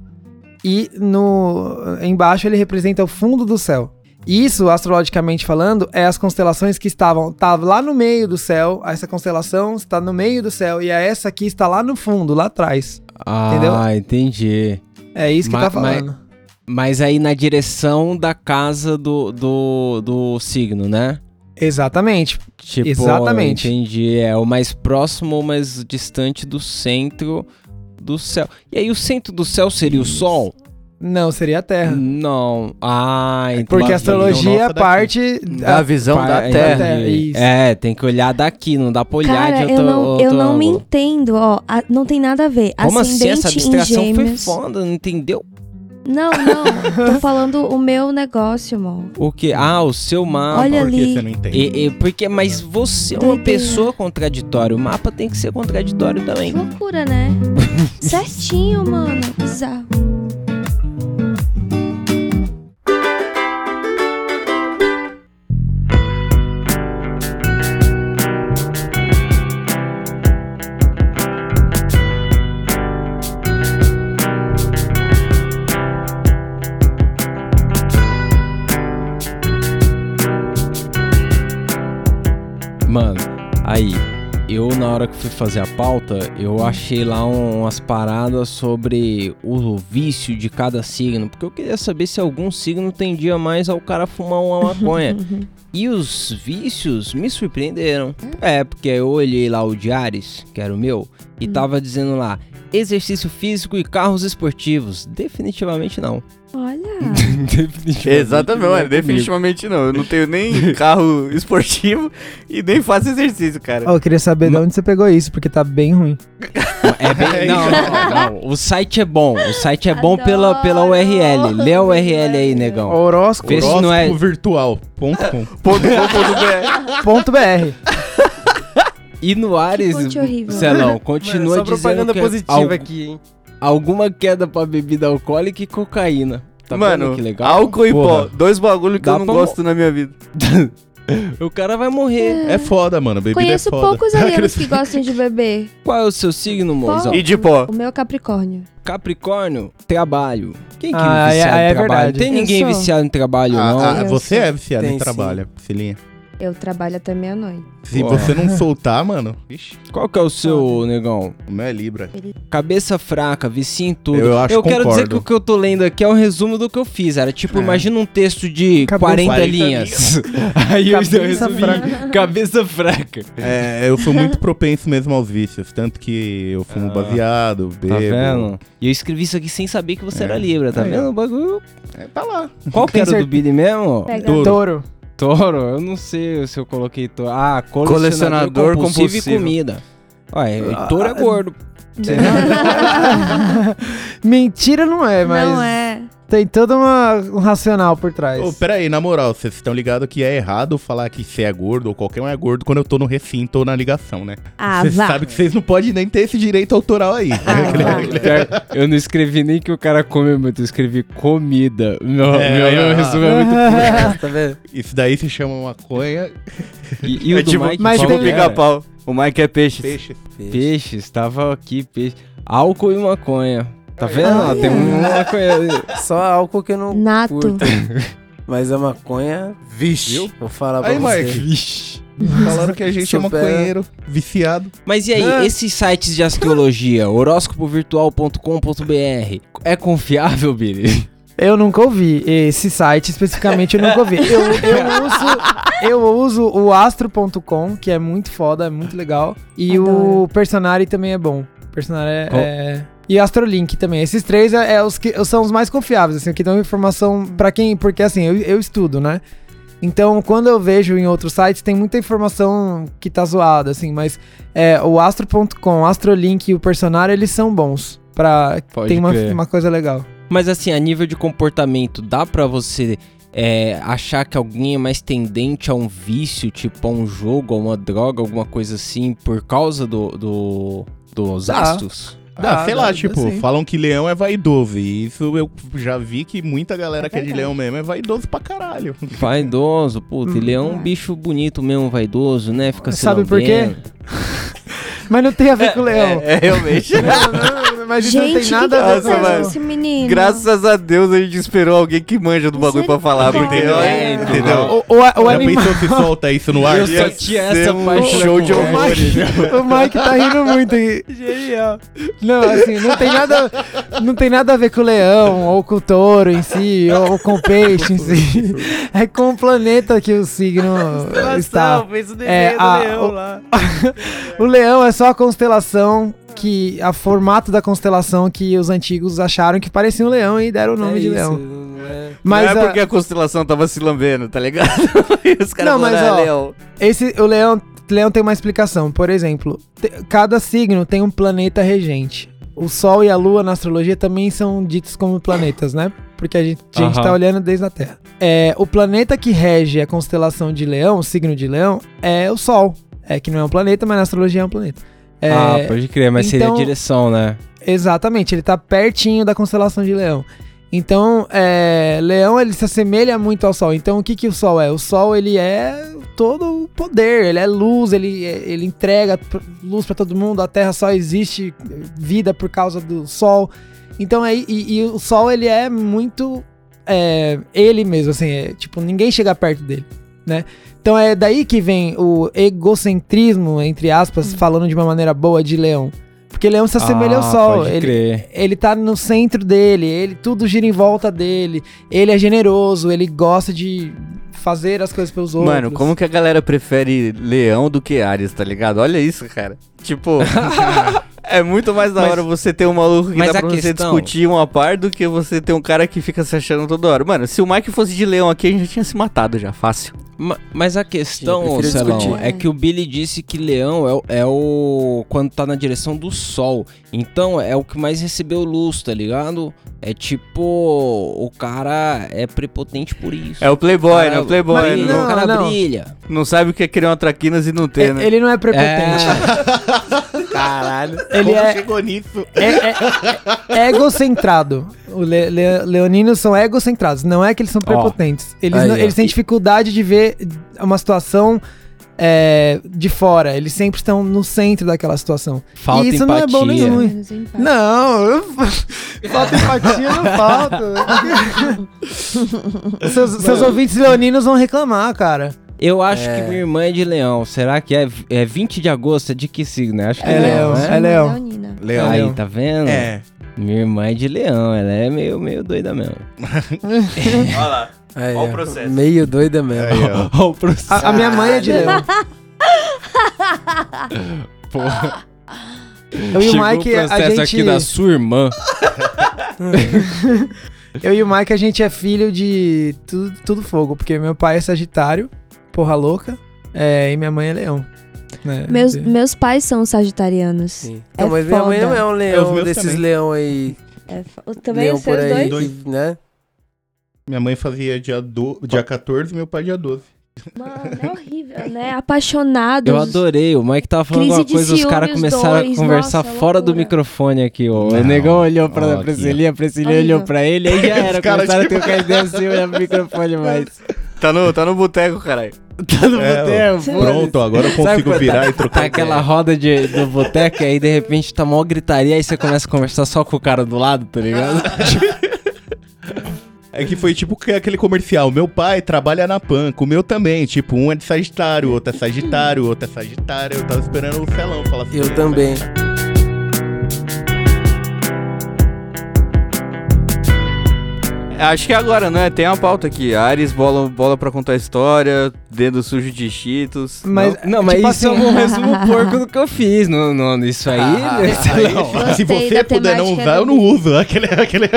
E no embaixo ele representa o fundo do céu. Isso, astrologicamente falando, é as constelações que estavam tava lá no meio do céu. Essa constelação está no meio do céu e a essa aqui está lá no fundo, lá atrás. Ah, Entendeu? entendi. É isso que Ma- tá falando. Mas aí na direção da casa do, do, do signo, né? Exatamente. Tipo, Exatamente. entendi. É o mais próximo ou mais distante do centro do céu. E aí o centro do céu seria o Sol? Não, seria a Terra. Não. Ah, entendi. Porque a astrologia daqui. parte Da da visão Pa- da. Terra. Terra, isso. É, tem que olhar daqui, não dá pra olhar Cara, de eu outro, não, eu outro não me ângulo. entendo, ó. a- não tem nada a ver. Como assim? Essa Ascendente em abstração foi foda, não entendeu? Não, não. tô falando o meu negócio, amor. O que? Ah, o seu mapa. Olha Por que ali. você não entende? E- e- porque, mas você é uma Doideira. pessoa contraditória. O mapa tem que ser contraditório também. Que loucura, né? Certinho, mano. Bizarro. Fui fazer a pauta, eu achei lá um- umas paradas sobre o vício de cada signo, porque eu queria saber se algum signo tendia mais ao cara fumar uma maconha. e os vícios me surpreenderam. É, porque eu olhei lá o de Ares, que era o meu, e tava dizendo lá: exercício físico e carros esportivos. Definitivamente não. Olha. definitivamente Exatamente, não é mano, comigo. definitivamente não. Eu não tenho nem carro esportivo e nem faço exercício, cara. Ó, eu queria saber de onde você pegou isso, porque tá bem ruim. É bem, não, não, não. O site é bom. O site é bom pela, pela. URL. Lê a URL aí, negão. Horóscopo. Vê se não é- virtual.com. Ponto com.br. Ponto BR. E no Ares, fonte horrível. Celão, continua Só dizendo propaganda que é positiva al- aqui, hein? Alguma queda pra bebida alcoólica e cocaína. Tá Mano, que legal? álcool e Porra. pó. Dois bagulho que Dá eu não pra gosto na minha vida. O cara vai morrer. É foda, mano. Bebida Conheço é foda. poucos alienos que gostam de beber. Qual é o seu signo, mozão? E de pó. O meu é Capricórnio. Capricórnio, trabalho. Quem que Ah, é viciado é- em é trabalho? verdade. Tem Eu ninguém sou. viciado em trabalho, não. Ah, ah, Eu você é viciado Tem em sim. trabalho, Cilinha. Eu trabalho até meia-noite. Se Porra. você não soltar, mano, ixi, Qual que é o seu, negão? o meu é Libra. Cabeça fraca, vicia em tudo. Eu acho eu quero dizer que o que eu tô lendo aqui é um resumo do que eu fiz. Era tipo, É. imagina um texto de Cabeça- 40, 40 linhas. Aí eu resumi. fraca. Cabeça fraca. É, eu sou muito propenso mesmo aos vícios. Tanto que eu fumo Ah. baseado, bebo. Tá vendo? E eu escrevi isso aqui sem saber que você É. era Libra, tá Aí, vendo? O bagulho. É, tá lá. Qual que era do Billy mesmo? Pega. Touro. Touro. Touro? Eu não sei se eu coloquei touro. Ah, colecionador, Colecionador compulsivo, compulsivo. e comida. Ué, Ah, touro é gordo. Mentira não é, mas Não é. Tem todo uma, um racional por trás. Ô, pera aí, na moral, vocês estão ligados que é errado falar que você é gordo ou qualquer um é gordo quando eu tô no recinto ou na ligação, né? Ah, Vocês sabem que vocês não podem nem ter esse direito autoral aí. Ah. Eu não escrevi nem que o cara come muito, eu escrevi comida. Meu, É, meu, meu ó. resumo é muito Tá vendo? Isso daí se chama maconha, E, e o É do tipo, Mike, mas tipo pica-pau. O Mike é peixe. peixe. Peixes, tava aqui, peixe. Álcool e maconha. Tá vendo? Ah, tem é. um maconha. Só álcool que eu não Nato. curto. Mas a maconha, Vixe. vou falar pra Aí, você. Mike. Vixe. Falaram que a gente é Supera. maconheiro, viciado. Mas e aí, Ah. esses sites de astrologia, horóscopovirtual.com.br, é confiável, Billy? Eu nunca ouvi. Esse site especificamente eu nunca ouvi. Eu, eu uso, eu uso o astro.com, que é muito foda, é muito legal. E Adoro. o Personari também é bom. Personari é. É- E Astrolink também. Esses três é, é os que são os mais confiáveis, assim, que dão informação pra quem. Porque assim, eu, eu estudo, né? Então, quando eu vejo em outros sites, tem muita informação que tá zoada, assim, mas é, o astro.com, o Astrolink e o Personari, eles são bons. Pra, Pode tem uma, uma coisa legal. Mas assim, a nível de comportamento, dá pra você é, achar que alguém é mais tendente a um vício, tipo a um jogo, a uma droga, alguma coisa assim, por causa do, do- dos Dá. astros? Ah, Ah, sei lá, dá tipo, sim. falam que leão é vaidoso. E isso eu já vi que muita galera É que é de leão mesmo é vaidoso pra caralho. Vaidoso, puta, ele é um bicho bonito mesmo, vaidoso, né? Fica Sabe por quê? Mas não tem a ver com o leão. É, é, realmente. Não, Mas isso não tem Gente, que, nada que a ver com esse menino? Graças a Deus a gente esperou alguém que manja do bagulho pra falar, porque É, entendeu? O, o, o Já anima- pensou se solta isso no ar? Eu só tinha essa um parte show de horrores. O Mike tá rindo muito. Genial. Não, assim, não tem nada, não tem nada a ver com o leão, ou com o touro em si, ou com o peixe em si. É com o planeta que o signo está. fez o É, a- o- lá. O leão é só a constelação que. a formato da constelação que os antigos acharam que parecia um leão e deram o nome de leão. Mas não é a- porque a constelação tava se lambendo, tá ligado? e os caras Não, mas, falaram, ó, "Ah, leão. Esse, o leão, leão tem uma explicação. Por exemplo, te- cada signo tem um planeta regente. O Sol e a Lua na astrologia também são ditos como planetas, né? Porque a gente, a gente tá olhando desde a Terra. É, o planeta que rege a constelação de Leão, o signo de Leão, é o Sol. É que não é um planeta, mas na astrologia é um planeta. É, Ah, pode crer, mas seria a então- direção, né? Exatamente, ele tá pertinho da constelação de Leão. Então, é, Leão ele se assemelha muito ao Sol. Então, o que que o Sol é? O Sol ele é todo o poder, ele é luz, ele, ele entrega luz para todo mundo. A Terra só existe vida por causa do Sol. Então, é, e, e o Sol ele é muito é, ele mesmo, assim, é, tipo ninguém chega perto dele, né? Então é daí que vem o egocentrismo, entre aspas, falando de uma maneira boa de Leão. Porque Leão se assemelha ao Ah, Sol. Pode Ele, crer. ele tá no centro dele, ele tudo gira em volta dele. Ele é generoso, ele gosta de fazer as coisas pelos outros. Mano, como que a galera prefere leão do que Ares, tá ligado? Olha isso, cara. Tipo, é muito mais da Mas- hora você ter um maluco que mas dá a pra você questão- discutir uma par do que você ter um cara que fica se achando toda hora. Mano, se o Mike fosse de leão aqui, a gente já tinha se matado já, fácil. Ma- Mas a questão, Celão, é que o Billy disse que leão é, o- é o. quando tá na direção do sol. Então é o que mais recebeu luz, tá ligado? É tipo. O cara é prepotente por isso. É o Playboy, né? O Playboy. brilha, não, o cara não. brilha. não sabe o que é criar uma traquinas e não ter, E- né? Ele não é prepotente. Caralho. Ele como é- chegou nisso? É, é- é egocentrado. Os le, le- leoninos são egocentrados. Não é que eles são prepotentes. Eles, não- eles têm dificuldade de ver uma situação é, de fora. Eles sempre estão no centro daquela situação. Falta e isso empatia. não é bom nenhum. Não, eu- falta empatia, não falta. seus, seus ouvintes leoninos vão reclamar, cara. Eu acho É. que minha irmã é de leão. Será que é, é 20 de agosto? É de que signo? Acho que É leão, né? é leão. Leonina. Leão. Aí, tá vendo? É. Minha irmã é de leão, ela é meio, meio doida mesmo. Olha lá. Aí, Ó o processo. Meio doida mesmo. Aí, ó. Ó o processo. A, a minha mãe é de leão. Porra. Eu e o Mike, a processo gente... aqui da sua irmã. Eu e o Mike, a gente é filho de tudo, tudo fogo, porque meu pai é sagitário, porra louca, é, e minha mãe é leão. né? Meus, meus pais são sagitarianos. Sim. Então, É mas minha mãe não é um É, leão meus desses também. leão aí. É também leão os seus aí, dois? que, né? Minha mãe fazia dia, do... dia 14 e meu pai dia 12. Mano, é horrível, né? Apaixonados. Eu adorei. O Mike tava falando alguma coisa, os caras começaram a dois, conversar nossa, fora do loucura. microfone aqui, ó. O negão olhou pra Ó, Priscilinha, a Priscilinha olhou pra ele, aí já era. Começaram a tipo- trocar ideia assim, olhar pro microfone mais. Tá no, tá no boteco, caralho. Tá no É, boteco, Pronto, agora eu consigo virar tá, e trocar Tá aquela ideia. roda de, do boteco, e aí de repente tá mó gritaria, aí você começa a conversar só com o cara do lado, tá ligado? É que foi tipo que aquele comercial. Meu pai trabalha na PAN, com o meu também. Tipo, um é de Sagitário, outro é Sagitário, outro é Sagitário. Eu tava esperando o Celão falar assim. Eu também. Acho que é agora, né? Tem uma pauta aqui. Ares, bola, bola pra contar a história, dedo sujo de cheetos. Mas, Não, mas tipo isso é assim- um resumo porco do que eu fiz. No, no, isso aí. né? Aí, Gostei se você puder não usar, eu do não uso. Aquele, aquele...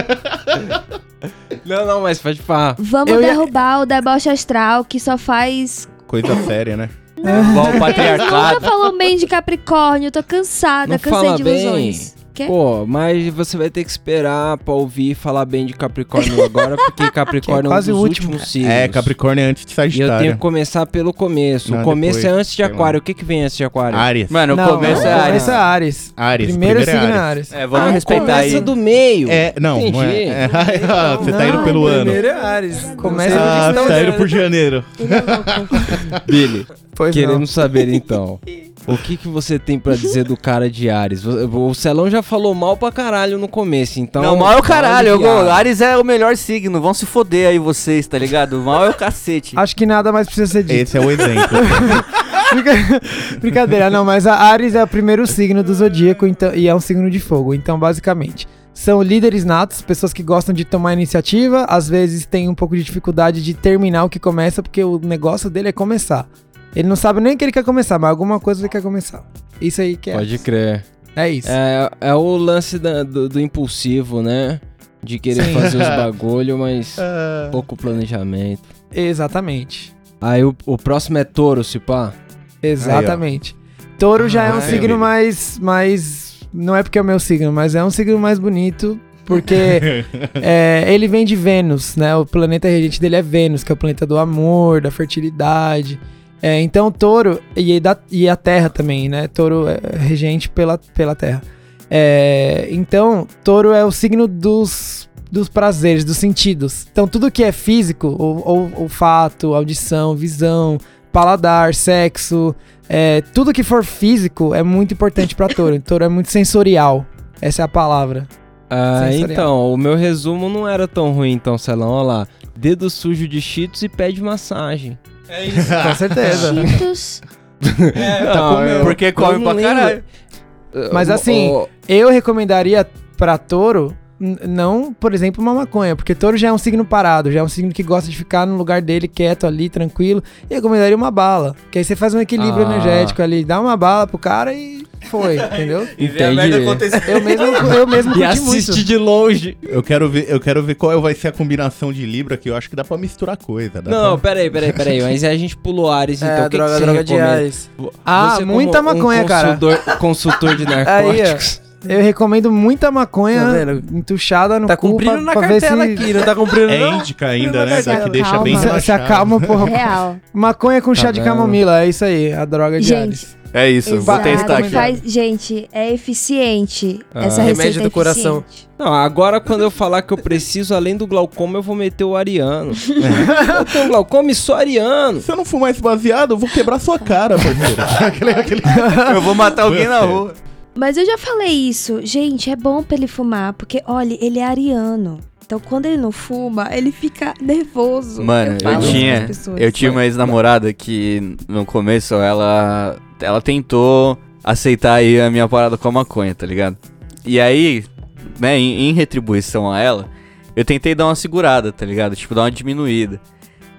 Não, não, mas pode falar. Vamos Eu ia- derrubar o deboche astral que só faz. Coisa séria, né? Igual o Nunca patriarcado. falou bem de Capricórnio, tô cansada, Não cansei fala de bem. Quê? Pô, mas você vai ter que esperar pra ouvir falar bem de Capricórnio agora, porque Capricórnio é, um quase dos o último. últimos signos. É, Capricórnio é antes de E eu tenho Sagitário. que começar pelo começo. Não, o começo depois, é antes de. Aquário. O que que vem antes de Aquário? Ares. Mano, o não, começo não, é o Ares. começo é Ares. Ares. Primeiro signo é Ares. Ares. É, vamos Ah, respeitar começa aí. do meio. É, não, não é. Entendi. é. Ah, Você tá indo pelo ano. Primeiro é Ares. Começa Ah, você tá indo por janeiro. É. Billy, Pois queremos saber então. O que, que você tem pra dizer do cara de Ares? O o Celão já falou mal pra caralho no começo, então. não, mal é o caralho. aliviada. Ares é o melhor signo. Vão se foder aí vocês, tá ligado? Mal é o cacete. Acho que nada mais precisa ser dito. Esse é o exemplo. Brinca- Brincadeira, não, mas a Ares é o primeiro signo do zodíaco então, e é um signo de fogo. Então, basicamente, são líderes natos, pessoas que gostam de tomar iniciativa, às vezes tem um pouco de dificuldade de terminar o que começa, porque o negócio dele é começar. Ele não sabe nem que ele quer começar, mas alguma coisa ele quer começar. Isso aí que é. Pode crer. É isso. É, é o lance da- do, do impulsivo, né? De querer Sim. fazer os bagulho, mas Ah, pouco planejamento. Exatamente. Aí o, o próximo é touro, se pá. Exatamente. Touro já é um Ah, signo amigo. mais, mais. Não é porque é o meu signo, mas é um signo mais bonito. Porque é, ele vem de Vênus, né? O planeta regente dele é Vênus, que é o planeta do amor, da fertilidade. É, então, touro, e, da, e a Terra também, né? Touro é regente pela, pela Terra. É, então, touro é o signo dos, dos prazeres, dos sentidos. Então, tudo que é físico, ou, ou, olfato, audição, visão, paladar, sexo, é, tudo que for físico é muito importante pra touro. Touro é muito sensorial. Essa é a palavra. Ah, Sensorial. então, o meu resumo não era tão ruim, então, Celão. Olha lá. Dedo sujo de cheetos e pé de massagem. É isso. Com certeza. Cheetos. Não, eu- Porque come pra não caralho. lembro. Mas assim, o- Eu recomendaria pra touro, não, por exemplo, uma maconha, porque touro já é um signo parado, já é um signo que gosta de ficar no lugar dele, quieto ali, tranquilo. E eu recomendaria uma bala, que aí você faz um equilíbrio Ah. energético ali, dá uma bala pro cara e foi, entendeu? E vê a merda acontecer. Eu mesmo, eu mesmo E assiste muito. de longe. eu, quero ver, eu quero ver qual vai ser a combinação de Libra, que eu acho que dá pra misturar coisa. dá Não, pra- peraí, peraí, peraí. Mas aí a gente pulou Ares, então. É, o a que droga, que droga de? Ares. Ah, Você muita um maconha, cara. consultor- de Aí, narcóticos. Eu recomendo muita maconha Tá entuchada no Tá cu cumprindo pra, na pra ver se, cartela aqui, não tá cumprindo É índica ainda, né? Que deixa bem acalma. se, relaxado. acalma um pouco. Real. Maconha com chá de vendo? camomila, é isso aí, a droga de Ares. É isso, vou exato. testar aqui. Faz, gente, é eficiente. Ah. Essa Remédio receita do é coração. Não, agora quando eu falar que eu preciso, além do glaucoma, eu vou meter o ariano. eu tenho glaucoma e sou ariano. Se eu não fumar esse baseado, eu vou quebrar sua cara, parceiro. aquele, aquele... Eu vou matar alguém na rua. Mas eu já falei isso. Gente, é bom pra ele fumar, porque, olha, ele é ariano. Então, quando ele não fuma, ele fica nervoso. Mano, eu, isso tinha. Eu tinha uma ex-namorada que no começo ela. Ela tentou aceitar aí a minha parada com a maconha, tá ligado? E aí, né, em, em retribuição a ela, eu tentei dar uma segurada, tá ligado? Tipo, dar uma diminuída.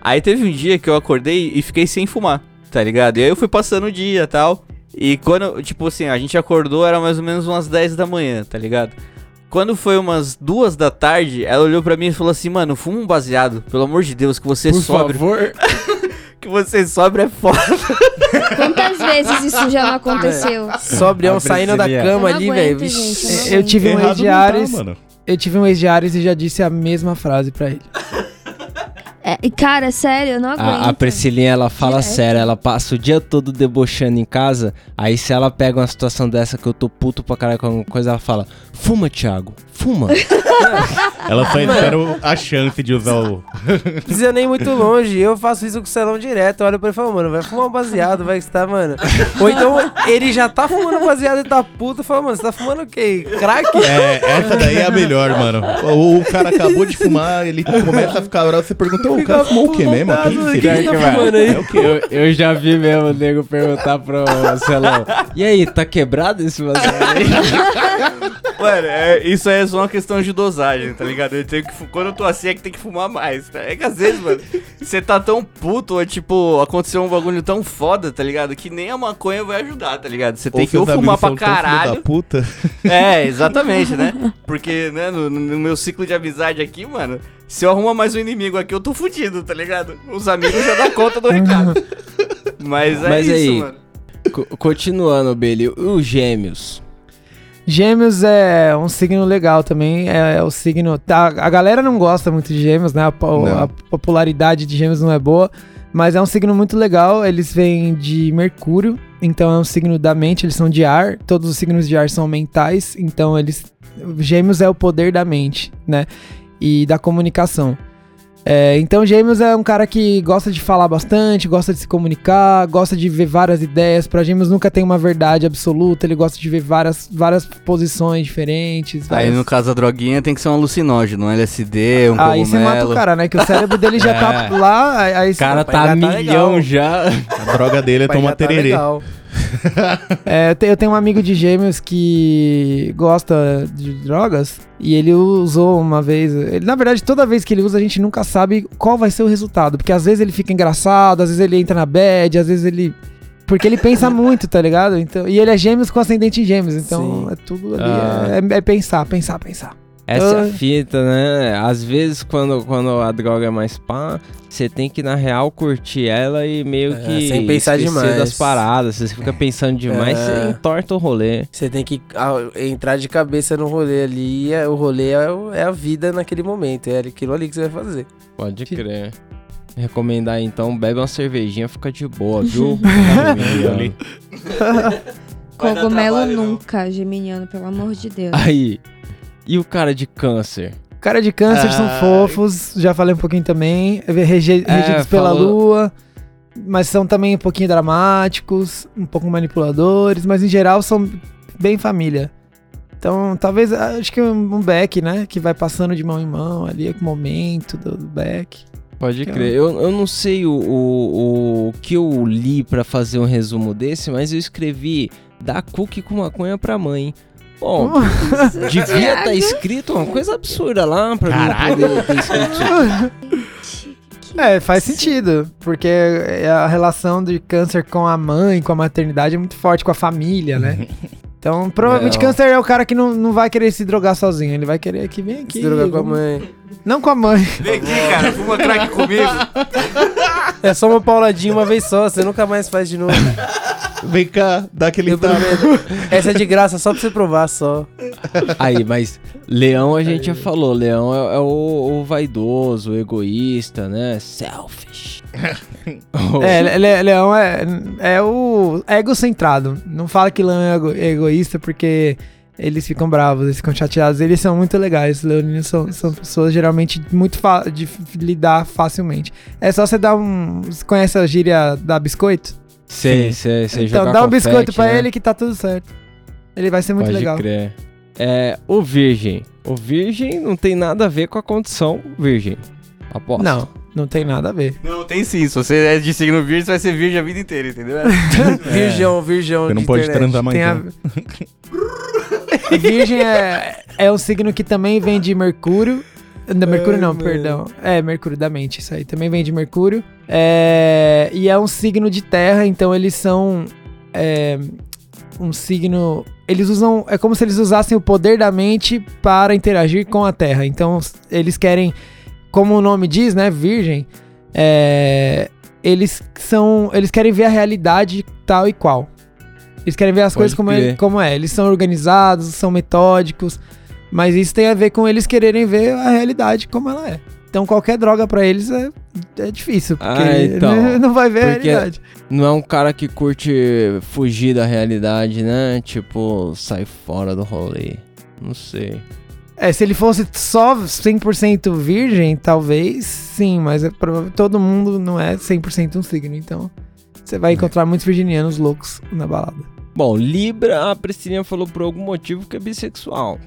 Aí teve um dia que eu acordei e fiquei sem fumar, tá ligado? E aí eu fui passando o dia e tal. E quando, tipo assim, a gente acordou, era mais ou menos umas 10 da manhã, tá ligado? Quando foi umas duas da tarde, ela olhou pra mim e falou assim, mano, fuma um baseado, pelo amor de Deus, que você Por sobre. favor. Que você sobre é foda. Quantas vezes isso já não aconteceu? Sobrião A saindo da cama ali, velho. eu Eu tive um ex Errado de não tá, eu tive um ex de Ares e já disse a mesma frase pra ele. É, e, cara, sério, eu não aguento. A, a Priscilinha, ela fala Direto. sério, ela passa o dia todo debochando em casa, aí se ela pega uma situação dessa que eu tô puto pra caralho com alguma coisa, ela fala, fuma, Thiago, fuma. Ela só espera o- a chance de usar o. Não precisa nem muito longe. Eu faço isso com o Celão direto. Eu olho pra ele e falo, mano, vai fumar um baseado, vai que você tá, mano. Ou então ele já tá fumando baseado e tá puto. Eu falo, mano, você tá fumando o quê? Crack? É, essa daí é a melhor, mano. O, o cara acabou de fumar, ele começa a ficar bravo, você pergunta, ô, o cara fumou o quê mesmo? O que O que tá fumando aí? Eu, eu já vi mesmo o nego perguntar pro Celão, e aí, tá quebrado esse baseado aí? Mano, é- isso aí é só uma questão de dosagem, tá ligado? Eu tenho que, quando eu tô assim é que tem que fumar mais. Tá? É que às vezes, mano, você tá tão puto, ou tipo, aconteceu um bagulho tão foda, tá ligado? Que nem a maconha vai ajudar, tá ligado? Você tem que ou seus fumar pra caralho. Da puta. É, exatamente, né? Porque, né, no, no meu ciclo de amizade aqui, mano, se eu arrumar mais um inimigo aqui, eu tô fudido, tá ligado? Os amigos já dão conta do recado. Mas é Mas isso, aí, mano. Co- continuando, Beli, os gêmeos. Gêmeos é um signo legal também. É, o signo. tá, a galera não gosta muito de gêmeos, né? A, a popularidade de gêmeos não é boa. Mas é um signo muito legal. Eles vêm de Mercúrio. Então é um signo da mente. Eles são de ar. Todos os signos de ar são mentais. Então eles. Gêmeos é o poder da mente, né? E da comunicação. É, então, Gêmeos é um cara que gosta de falar bastante, gosta de se comunicar, gosta de ver várias ideias. Pra Gêmeos nunca tem uma verdade absoluta, ele gosta de ver várias, várias posições diferentes. Aí várias- no caso a droguinha tem que ser um alucinógeno, um LSD, um Aí você mata o cara, né? Que o cérebro dele já tá É. lá, aí- aí O cara tá engatar milhão legal. já. A droga dele é tomar engatar tererê. legal. É, eu, te- eu tenho um amigo de gêmeos que gosta de drogas e ele usou uma vez. Ele, na verdade, toda vez que ele usa, a gente nunca sabe qual vai ser o resultado. Porque às vezes ele fica engraçado, às vezes ele entra na bad, às vezes ele. Porque ele pensa muito, tá ligado? Então, e ele é gêmeos com ascendente em gêmeos. Então Sim. é tudo ali. Ah. É, é pensar, pensar, pensar. Essa é a fita, né? Às vezes, quando, quando a droga é mais pá, você tem que, na real, curtir ela e meio É, que sem pensar demais. das paradas. Se você fica pensando demais, É. você entorta o rolê. Você tem que ah, entrar de cabeça no rolê ali. e é- O rolê é, é a vida naquele momento. É aquilo ali que você vai fazer. Pode crer. Recomendar então, bebe uma cervejinha, fica de boa, viu? Cogumelo nunca, geminiano, pelo amor de Deus. Aí. E o cara de câncer? Cara de câncer são Ai. fofos, já falei um pouquinho também. Rege, É, regidos pela falou- lua. Mas são também um pouquinho dramáticos, um pouco manipuladores, mas em geral são bem família. Então, talvez, acho que um, um back, né? Que vai passando de mão em mão ali, com o momento do, back. Pode Que crer. Eu, eu não sei o, o, o que eu li pra fazer um resumo desse, mas eu escrevi dar cookie com maconha pra mãe. Bom, devia estar escrito uma coisa absurda lá pra mim poder ter escrito. É, faz sentido, porque é a relação de câncer com a mãe, com a maternidade é muito forte, com a família, né? Então, provavelmente Não. câncer é o cara que não, não vai querer se drogar sozinho, ele vai querer que vem aqui. Se drogar com a mãe. Não com a mãe. Vem aqui, cara, fuma crack comigo. É só uma pauladinha uma vez só. Você nunca mais faz de novo. Vem cá, dá aquele tapa. Essa é de graça só pra você provar só. Aí, mas leão a gente já falou, leão é, é o, o vaidoso, o egoísta, né? Selfish. É, le- leão é, é o egocentrado. Não fala que leão é ego- egoísta porque eles ficam bravos, eles ficam chateados. Eles são muito legais. Os leoninos são, são pessoas geralmente muito de lidar facilmente. É só você dar um. Você conhece a gíria da biscoito? Sei, sei, sei. então jogar dá um confete, biscoito pra né? ele que tá tudo certo. Ele vai ser muito Pode legal. crer. É, o virgem. O virgem não tem nada a ver com a condição virgem. Aposto. Não, não tem nada a ver. Não, tem sim. Se você é de signo virgem, você vai ser virgem a vida inteira, entendeu? Virgão, virgão. Você não de pode internet. transar mais Tem a... não. Virgem é, é um signo que também vem de Mercúrio. Da Mercúrio Ai, não, mano. perdão. É, Mercúrio da mente, isso aí. Também vem de Mercúrio. É, e é um signo de terra, então eles são é, um signo. Eles usam. É como se eles usassem o poder da mente para interagir com a terra. Então eles querem, como o nome diz, né? Virgem. é, eles são. Eles querem ver a realidade tal e qual. Eles querem ver as Pode coisas como é, como é. Eles são organizados, são metódicos. Mas isso tem a ver com eles quererem ver a realidade como ela é. Então qualquer droga pra eles é, é difícil, porque Ah, então. não vai ver a realidade. Não é um cara que curte fugir da realidade, né? Tipo, sai fora do rolê. Não sei. É, se ele fosse só 100% virgem, talvez sim, mas é todo mundo não é 100% um signo, então você vai encontrar muitos virginianos loucos na balada. Bom, Libra, a Priscilinha falou por algum motivo que é bissexual.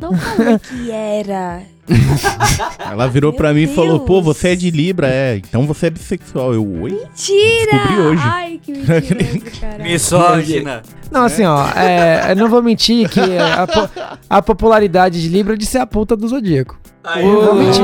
Não falei que era. Ela virou Meu pra mim e falou, pô, você é de Libra, é, então você é bissexual. Eu, oi? Mentira! Descobri hoje. Ai, que mentiroso, cara. Misógina. Não, assim, ó, é, eu não vou mentir que a, po- a popularidade de Libra é de ser a puta do zodíaco. Eu não vou mentir.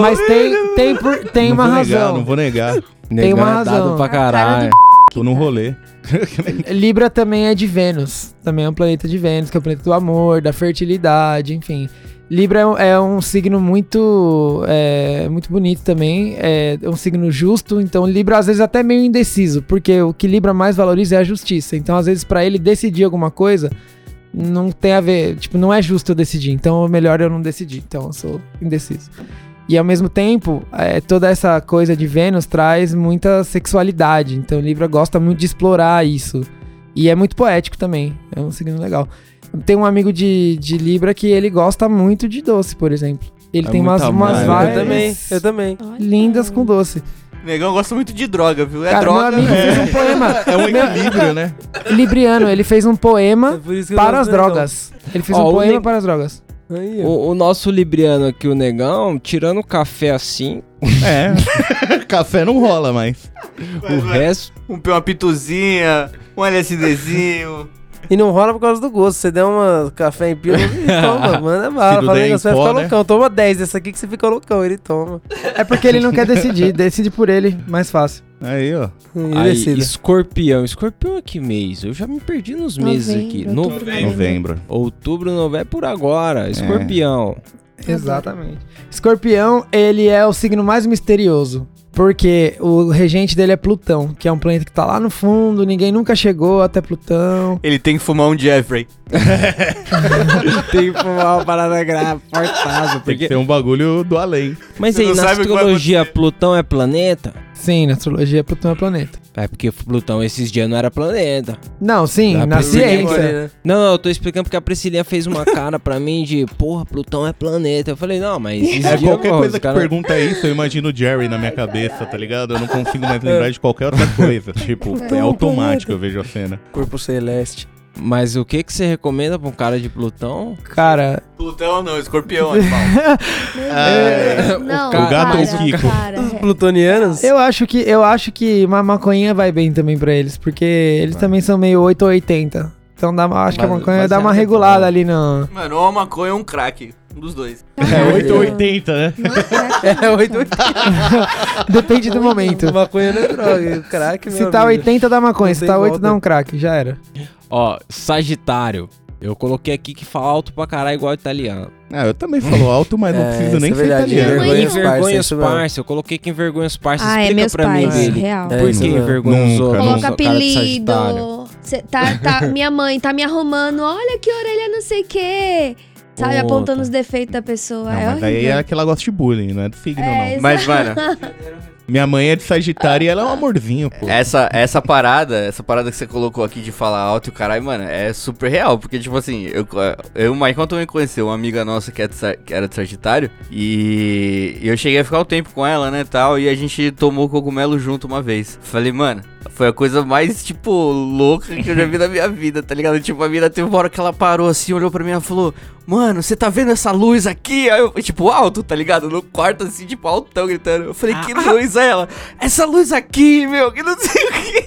Mas tem, tem, por- tem não uma vou razão. negar, não vou negar. Tem uma Negado razão. pra A cara caralho. Tô no rolê. Libra também é de Vênus. Também é um planeta de Vênus, que é o planeta do amor, da fertilidade, enfim. Libra é um, é signo muito é, muito bonito também. É um signo justo. Então, Libra às vezes até meio indeciso, porque o que Libra mais valoriza é a justiça. Então, às vezes, pra ele decidir alguma coisa, não tem a ver. Tipo, não é justo eu decidir. Então, é melhor eu não decidir. Então, eu sou indeciso. E ao mesmo tempo, é, toda essa coisa de Vênus traz muita sexualidade. Então Libra gosta muito de explorar isso. E é muito poético também. É um signo legal. Tem um amigo de, de Libra que ele gosta muito de doce, por exemplo. Ele É tem umas, umas amor. Eu também, eu também. Lindas com doce. Negão gosta muito de droga, viu? É Cara, droga. meu amigo né? fez um poema. É um equilíbrio, né? Libriano, ele fez um É poema eu para as negão. drogas. Ele fez Ó, um o poema neg- para as drogas. Aí. O, o nosso libriano aqui, o negão, tirando o café assim, É. Café não rola mais. o resto. Um, uma pituzinha, um LSDzinho. E não rola por causa do gosto. Você der uma café em pílula, ele toma, manda bala. Fala, você vai ficar né? loucão. Toma 10 dessa aqui que você fica loucão. Ele toma. É porque ele não quer decidir. Decide por ele, mais fácil. Aí, ó. Aí, escorpião. Escorpião é que mês? Eu já me perdi nos meses aqui. Novembro, No- outubro, Novembro. Outubro, novembro, é por agora. Escorpião. Exatamente. Escorpião, ele é o signo mais misterioso. Porque o regente dele é Plutão, que é um planeta que tá lá no fundo, ninguém nunca chegou até Plutão. Ele tem que fumar um Jeffrey. Tem que fumar uma parada grave, forçada. Tem que Porque... ter um bagulho do além. Mas Você aí, na astrologia, Plutão é planeta? Sim, na astrologia, Plutão é planeta. É porque Plutão esses dias não era planeta. Não, sim, na ciência. né? Não, não, eu tô explicando porque a Priscilinha fez uma cara pra mim de, porra, Plutão é planeta. Eu falei, não, mas É qualquer coisa que cara- pergunta isso, eu imagino o Jerry na minha cabeça, tá ligado? Eu não consigo mais lembrar de qualquer outra coisa. Tipo, é automático eu vejo a cena. Corpo celeste. Mas o que que você recomenda pra um cara de Plutão? Cara, Plutão não, escorpião, animal. É, Não, O gato para, ou o Kiko? para. Os plutonianos? eu acho que eu acho que uma maconha vai bem também pra eles, porque eles também são meio 8 ou 80. Então dá, acho que a Mas- maconha mas dá uma é regulada ali no. Mano, ou uma maconha ou um crack. Um dos dois. É 880, né? É, 8, 8. Depende do momento. Maconha não é droga. Crack, Se tá amigo. 80 dá maconha, se tá 8 volta. dá um crack, já era. Ó, Sagitário. Eu coloquei aqui que fala alto pra caralho igual italiano. Ah, eu também falo alto, mas não É, preciso nem é ser verdade, italiano. Vergonha Envergonha os os parça. Eu coloquei que envergonha os parça. Ah, é Explica meus pra mim pais, dele. real. É Por que envergonha os outros? Coloca apelido. Cê tá, tá, minha mãe tá me arrumando. Olha que orelha não sei o quê. Sabe, Puta. apontando os defeitos da pessoa. Não, é mas daí horrível. é que ela gosta de bullying, não é do signo, É, não. Mas, mano, Minha mãe é de Sagitário e ela é um amorzinho, pô. essa, essa parada, essa parada que você colocou aqui de falar alto e o caralho, mano, é super real. Porque, tipo assim, eu, eu o Maicon também conheceu uma amiga nossa que, é de que era de Sagitário. E eu cheguei a ficar um tempo com ela, né, tal. E a gente tomou cogumelo junto uma vez. Falei, mano, foi a coisa mais, tipo, louca que eu já vi na minha vida, tá ligado? Tipo, a mina teve uma hora que ela parou assim, olhou pra mim e falou: Mano, você tá vendo essa luz aqui? Aí eu, tipo, alto, tá ligado? No quarto, assim, tipo, altão gritando. Eu falei, que luz é ela? Essa luz aqui, meu, que não sei o que.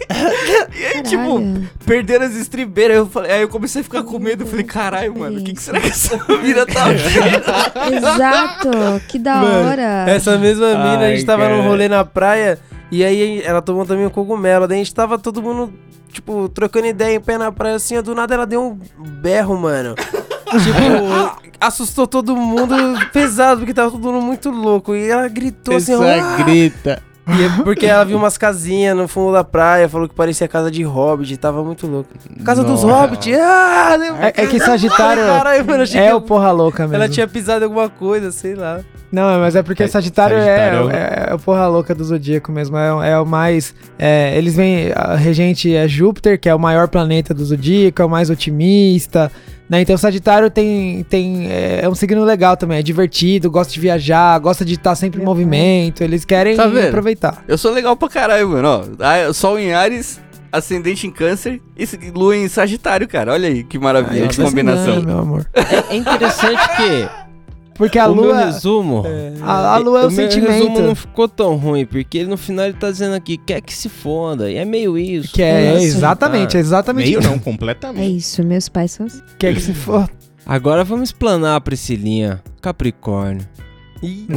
E aí, tipo, perderam as estribeiras. Eu falei, aí eu comecei a ficar com medo. Eu falei, caralho, mano, o que, que será que essa mina tá vendo? Exato, que da Mano, hora. Essa mesma mina, a Ai, gente tava cara. num rolê na praia e aí ela tomou também um cogumelo. Daí a gente tava todo mundo, tipo, trocando ideia em pé na praia assim, do nada ela deu um berro, mano. tipo, assustou todo mundo pesado, porque tava todo mundo muito louco. E ela gritou assim, "Ah!" grita. E é porque ela viu umas casinhas no fundo da praia, falou que parecia casa de hobbit, tava muito louco. Casa dos Nossa. hobbits, ah! É, é que Sagitário mano, é que o porra louca mesmo. ela tinha pisado em alguma coisa, sei lá. Não, mas é porque É, Sagitário, Sagitário é, é, é o porra louca do zodíaco mesmo. É, é o mais. é, eles vêm. A regente é Júpiter, que é o maior planeta do zodíaco, é o mais otimista. Né? Então, Sagitário tem, tem é, é um signo legal também. É divertido, gosta de viajar, gosta de estar sempre em movimento. Eles querem Tá aproveitar. Eu sou legal pra caralho, mano. Ó, Sol em Ares, ascendente em Câncer e Lua em Sagitário, cara. Olha aí que maravilha, Aí que combinação. engana, meu amor. É, é interessante que Porque a o meu lua. resumo... A, a lua é o, o meu sentimento. resumo não ficou tão ruim, porque no final ele tá dizendo aqui, quer que se foda. E é meio isso. Que é, Nossa. exatamente, é exatamente Meio isso. não, É completamente. isso, meus pais são assim. Quer que se for. Agora vamos explanar a Priscilinha. Capricórnio. Ih.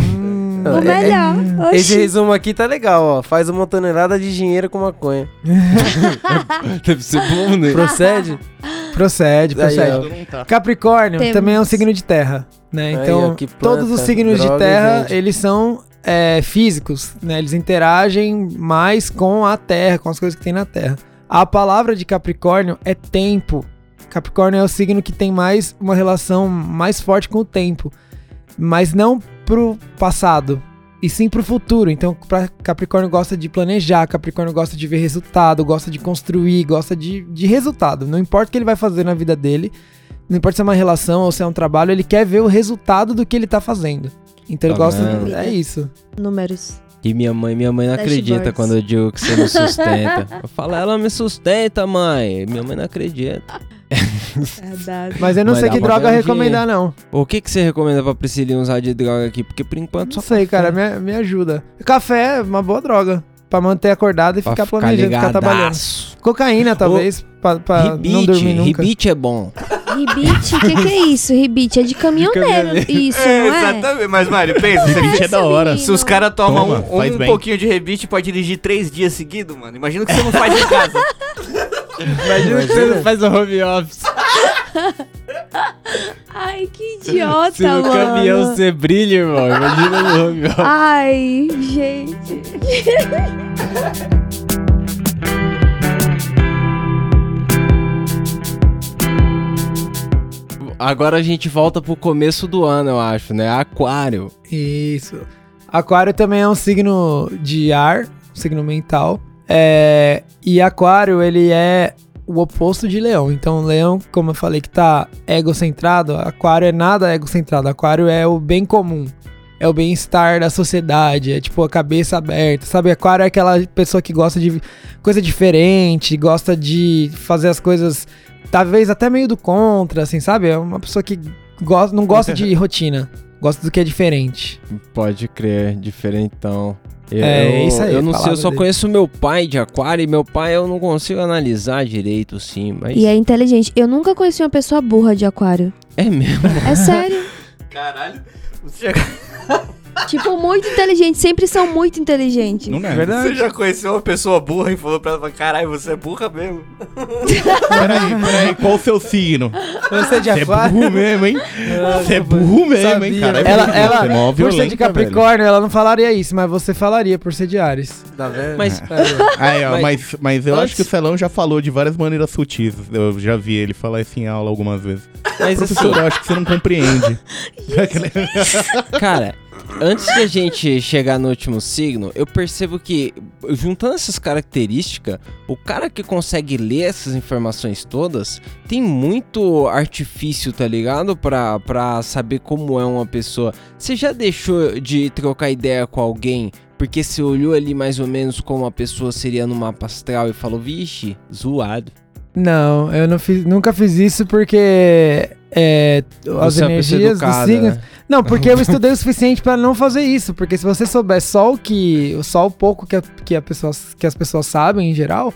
O melhor. Esse resumo aqui tá legal, ó. Faz uma tonelada de dinheiro com maconha. Deve ser bom, né? Procede? procede, Aí, procede. Capricórnio Temos. também é um signo de terra, né? Aí, Então, ó, que todos os signos de droga e terra, vende. eles são é, físicos, né? Eles interagem mais com a terra, com as coisas que tem na terra. A palavra de Capricórnio é tempo. Capricórnio é o signo que tem mais uma relação mais forte com o tempo, mas não pro passado, e sim pro futuro. Então, pra Capricórnio gosta de planejar, Capricórnio gosta de ver resultado, gosta de construir, gosta de, de resultado. Não importa o que ele vai fazer na vida dele, não importa se é uma relação ou se é um trabalho, ele quer ver o resultado do que ele tá fazendo. Então ele Tá gosta. vendo? É isso. Números. E minha mãe, minha mãe não acredita quando eu digo que você me sustenta. Eu falo, ela me sustenta, mãe. Minha mãe não acredita. Verdade. Mas eu não Mas sei dá que pra droga ganhar um recomendar, não. O que, que você recomenda pra Priscilinha usar de droga aqui? Porque por enquanto só Não sei, cara. Me, me ajuda. Café é uma boa droga. Pra manter acordado e pra ficar planejando, ficar trabalhando. ligadaço. Cocaína, talvez, pra, pra não Ribite, dormir nunca. ribite é bom. Ribite, o que, que é isso? Ribite é de caminhoneiro. caminhoneiro. Isso, É, não é? exatamente. Mas, Mário, pensa. se- Rebite é da hora. Se os caras tomam Toma, um, um pouquinho de rebite pra dirigir três dias seguidos, mano. Imagina o que você não faz em casa. Imagina que você não faz o home office. Ai, que idiota, Se no mano. caminhão você brilha, irmão. Imagina no home office. Ai, gente. Agora a gente volta pro começo do ano, eu acho, né? Aquário. Isso. Aquário também é um signo de ar, um signo mental. É, e aquário, ele é o oposto de leão. Então, leão, como eu falei, que tá egocentrado, aquário é nada egocentrado. Aquário é o bem comum. É o bem-estar da sociedade, é tipo a cabeça aberta, sabe? Aquário é aquela pessoa que gosta de coisa diferente, gosta de fazer as coisas, talvez até meio do contra, assim, sabe? É uma pessoa que gosta, não gosta de rotina, gosta do que é diferente. Pode crer, diferentão. Eu, É, isso aí, Eu não sei, eu só dele. conheço meu pai de aquário e meu pai eu não consigo analisar direito, sim. Mas E é inteligente. Eu nunca conheci uma pessoa burra de aquário. é mesmo. É sério. Caralho. Você já, tipo, muito inteligente. Sempre são muito inteligentes. Não é? você já conheceu uma pessoa burra e falou pra ela, caralho, você é burra mesmo. Peraí, peraí, qual o seu signo? Você é de Você é burro mesmo, hein? Você é burro mesmo, Sabia, hein, cara? Ela, Você ela é mó por ser de Capricórnio, ela não falaria isso, mas você falaria por ser de Ares. Tá vendo? Mas velho. Aí, ó, Mas- mas, mas eu antes- acho que o Celão já falou de várias maneiras sutis. Eu já vi ele falar isso em aula algumas vezes. Mas Professor, assim, eu acho que você não compreende. cara, antes de a gente chegar no último signo, eu percebo que, juntando essas características, o cara que consegue ler essas informações todas tem muito artifício, tá ligado? Pra, pra saber como é uma pessoa. Você já deixou de trocar ideia com alguém porque você olhou ali mais ou menos como a pessoa seria no mapa astral e falou, vixe, zoado. Não, eu não fiz, nunca fiz isso porque é, as é energias dos educada, signos. né? Não, porque eu estudei o suficiente pra não fazer isso. Porque se você souber só o que. Só o pouco que, a, que, a pessoa, que as pessoas sabem em geral,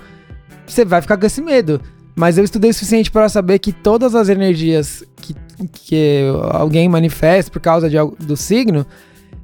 você vai ficar com esse medo. Mas eu estudei o suficiente para saber que todas as energias que, que alguém manifesta por causa de, do signo,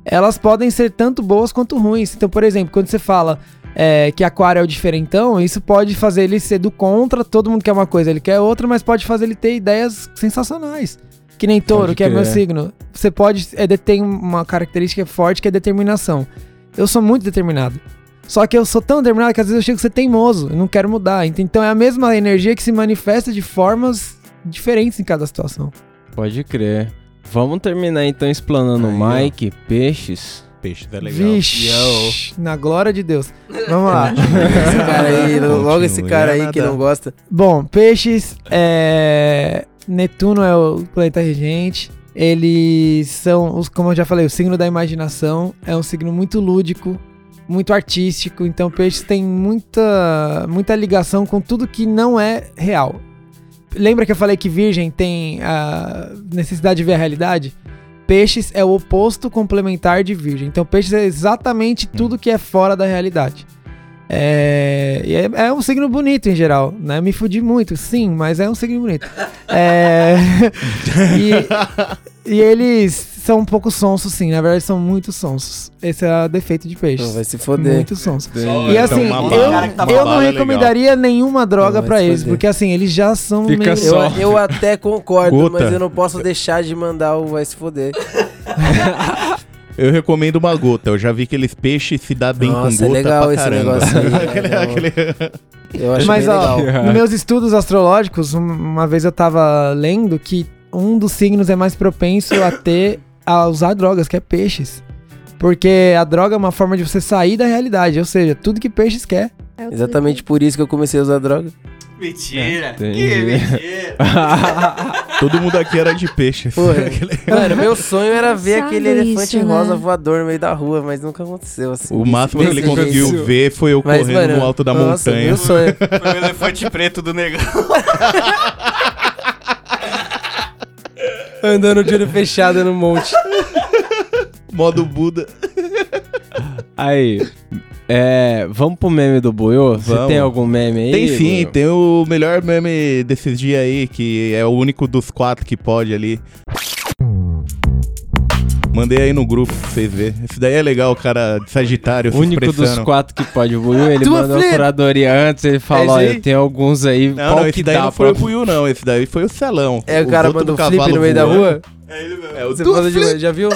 elas podem ser tanto boas quanto ruins. Então, por exemplo, quando você fala é, que aquário é o diferentão, isso pode fazer ele ser do contra, todo mundo quer uma coisa, ele quer outra, mas pode fazer ele ter ideias sensacionais. Que nem touro, que é meu signo. Você pode. É, tem uma característica forte que é determinação. Eu sou muito determinado. Só que eu sou tão determinado que às vezes eu chego a ser teimoso. Eu não quero mudar. Ent- Então é a mesma energia que se manifesta de formas diferentes em cada situação. Pode crer. Vamos terminar então explanando o ó. Mike, peixes. Peixes é legal. Vixe, na glória de Deus. Vamos lá. Esse cara aí, logo esse cara aí que não gosta. Bom, peixes, é... Netuno é o planeta regente. Eles são, os, como eu já falei, o signo da imaginação. É um signo muito lúdico, muito artístico. Então, peixes tem muita, muita ligação com tudo que não é real. Lembra que eu falei que virgem tem a necessidade de ver a realidade? Peixes é o oposto complementar de virgem. Então, peixes é exatamente tudo que é fora da realidade. É, é, é um signo bonito em geral, né? Me fudi muito, sim, mas é um signo bonito. É, e, e eles são um pouco sonsos, sim. Na verdade, são muito sonsos. Esse é o defeito de peixes. Não, vai se foder. Muito sonsos. Só- E então, assim, uma eu, eu não é recomendaria nenhuma droga se eles, foder. porque assim, eles já são Fica meio. só. Eu, eu até concordo, Gota. mas eu não posso deixar de mandar o vai se foder. Eu recomendo uma gota. Eu já vi que aqueles peixes se dá bem Nossa, com é gota legal pra esse caramba. negócio aí, Aquele- é, aquele- Eu acho Mas bem ó, legal. nos meus estudos astrológicos, um- uma vez eu tava lendo que um dos signos é mais propenso a ter a usar drogas, que é peixes. Porque a droga é uma forma de você sair da realidade, ou seja, tudo que peixes quer. É Exatamente por isso que eu comecei a usar droga. Mentira. Entendi. Que mentira. Todo mundo aqui era de peixe. Porra. Mano, meu sonho era ver Engraçado aquele elefante isso, né? rosa voador no meio da rua, mas nunca aconteceu assim. O máximo que ele conseguiu jeito. ver foi eu Mas, correndo mano, no alto da nossa, montanha. Meu sonho. Foi o elefante preto do negão. Andando de olho fechado no monte. Modo Buda. Aí, é, vamos pro meme do Buiô? Você tem algum meme aí? Tem sim, Buiô? tem o melhor meme desses dias aí, que é o único dos quatro que pode ali. Mandei aí no grupo pra vocês verem. Esse daí é legal, o cara de Sagitário O único dos quatro que pode o ele Tua mandou a curadoria antes, ele É falou, aí? tem alguns aí, Não, qual não, que esse daí dá não foi pra... o Buiu, não. Esse daí foi o Celão. É, o Os cara do um flip no meio da voando. rua. É o Você manda de já viu?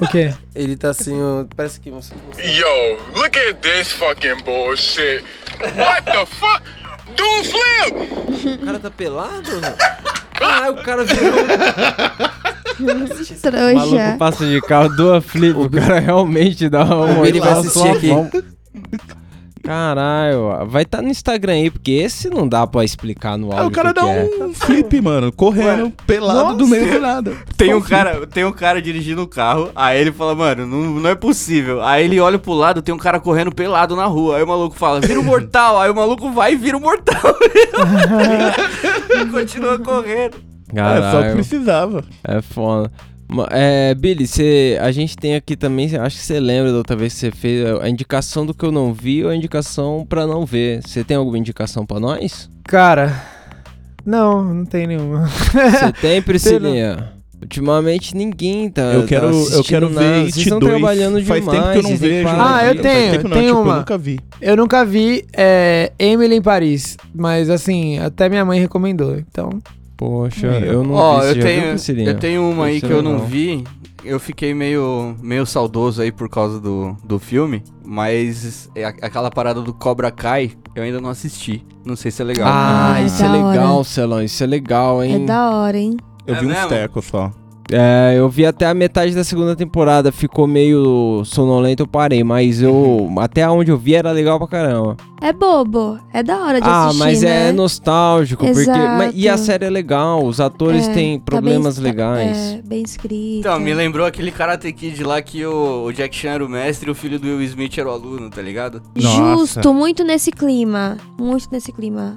O quê? Ele tá assim, ó, parece que você. Yo, look at this fucking bullshit. What the fuck? Do flip! O cara tá pelado? Ah, o cara virou. O maluco Trouxa. passa de carro, duas flip, o cara realmente dá uma Ele vai assistir aqui. mão. Caralho, vai estar no Instagram aí, porque esse não dá pra explicar no áudio Aí o cara que dá que é. um flip, mano, correndo, pelado do meio do nada. Tem um cara, tem um cara dirigindo o carro, aí ele fala, mano, não, não é possível. Aí ele olha pro lado, tem um cara correndo pelado na rua. Aí o maluco fala, vira o mortal. Aí o maluco vai e vira o mortal. e continua correndo. É, só que Caralho, precisava. é foda. É, Billy, cê, a gente tem aqui também, acho que você lembra da outra vez que você fez a indicação do que eu não vi ou a indicação pra não ver. Você tem alguma indicação pra nós? Cara, não, não tem nenhuma. Você tem, Priscilinha? Ultimamente ninguém tá. Eu quero, tá eu quero nada. ver Vocês It estão 2. trabalhando Faz demais. tempo que eu não vejo. Ah, de eu tenho, Faz tempo que não, tem tipo, uma. eu nunca vi. Eu nunca vi é, Emily em Paris, mas assim, até minha mãe recomendou, então... Poxa, eu não Ó, vi. Eu tenho, eu tenho uma aí que é eu não legal. vi. Eu fiquei meio, meio saudoso aí por causa do, do filme, mas é aquela parada do Cobra Kai eu ainda não assisti. Não sei se é legal. Ah, Ah, isso é legal. Celão. Isso é legal, hein? É da hora, hein? Eu É vi uns mesmo? tecos só. É, eu vi até a metade da segunda temporada, ficou meio sonolento, eu parei, mas eu até onde eu vi era legal pra caramba. É bobo. É da hora de ah, assistir, mas né? é nostálgico, porque mas- e a Exato. série é legal, os atores É, têm tá problemas bem- legais. É, bem escrito. Então, me lembrou aquele Karate Kid lá que o, o Jack Chan era o mestre e o filho do Will Smith era o aluno, tá ligado? Nossa. Justo, muito nesse clima. Muito nesse clima.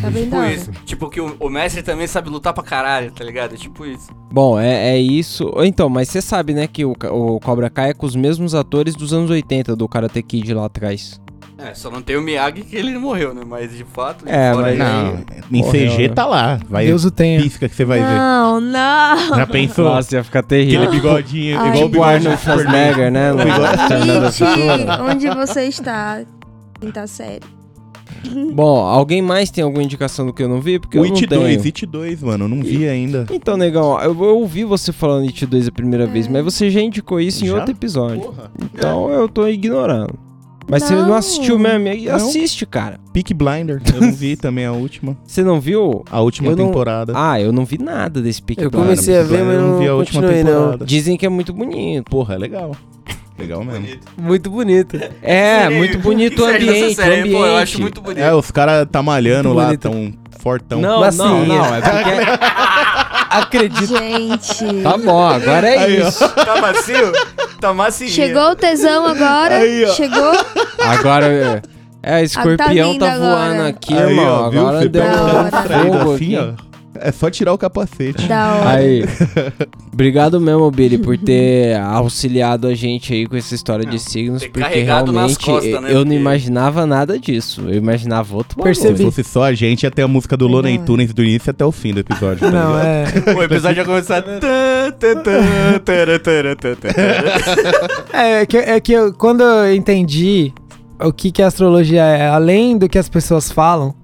Tá bem Tipo isso. Tipo que o, o mestre também sabe lutar pra caralho, tá ligado? É tipo isso. Bom, é, é isso. Então, mas você sabe, né, que o, o Cobra Kai é com os mesmos atores dos anos 80 do Karate Kid lá atrás. É, só não tem o Miyagi que ele morreu, né? Mas de fato. de É, fora mas ele- Não, em Morreu, CG né? tá lá. Vai Deus o tenha. pisca que você vai ver. Não, não. Já pensou? Nossa, ia ficar terrível. Aquele bigodinho, Ai, igual o Tipo bigode. Schwarzenegger, né? Amit, onde você está? Quinta série. Bom, alguém mais tem alguma indicação do que eu não vi? Porque O eu não It tenho. 2, It 2, mano, eu não vi ainda. Então, negão, eu, eu ouvi você falando It 2 a primeira vez, mas você já indicou isso em Já? outro episódio. Porra. Então eu tô ignorando. Mas você não Não. assistiu mesmo? Não. Assiste, cara. Peak Blinder, eu não vi também a última. Você não viu? A última Eu não- temporada. Ah, eu não vi nada desse Peak Eu Blinders. comecei a ver, mas eu não vi a última continuei, não. temporada. Dizem que é muito bonito. Porra, é legal. Legal mesmo. Muito bonito. É, Sério, muito bonito o ambiente, o série? ambiente. Pô, eu acho muito bonito. É, os caras tá malhando Muito lá, bonito. tão fortão. Não, Massinha. não, não, é porque... Acredito. Gente. Tá bom, agora é Aí, ó. isso. Tá macio? Tá macio. Chegou o tesão agora. Aí, ó. Chegou. Agora... é, É, escorpião vindo tá, voando agora. aqui, Aí, irmão. ó, agora deu um fogo assim, aqui. ó. É só tirar o capacete. Da hora. Aí, obrigado mesmo, Billy, por ter auxiliado a gente aí com essa história de signos, ter porque carregado nas realmente costas, eu- né, eu não porque- imaginava nada disso. Eu imaginava outro bagulho. Percebi. Se fosse só a gente, ia ter a música do Looney Legal. Tunes do início até o fim do episódio. tá Não, ligado? é. O episódio ia começar. Tã, tã, tã, tã, tã, tã, tã. É que, é que eu, quando eu entendi o que, que a astrologia é, além do que as pessoas falam,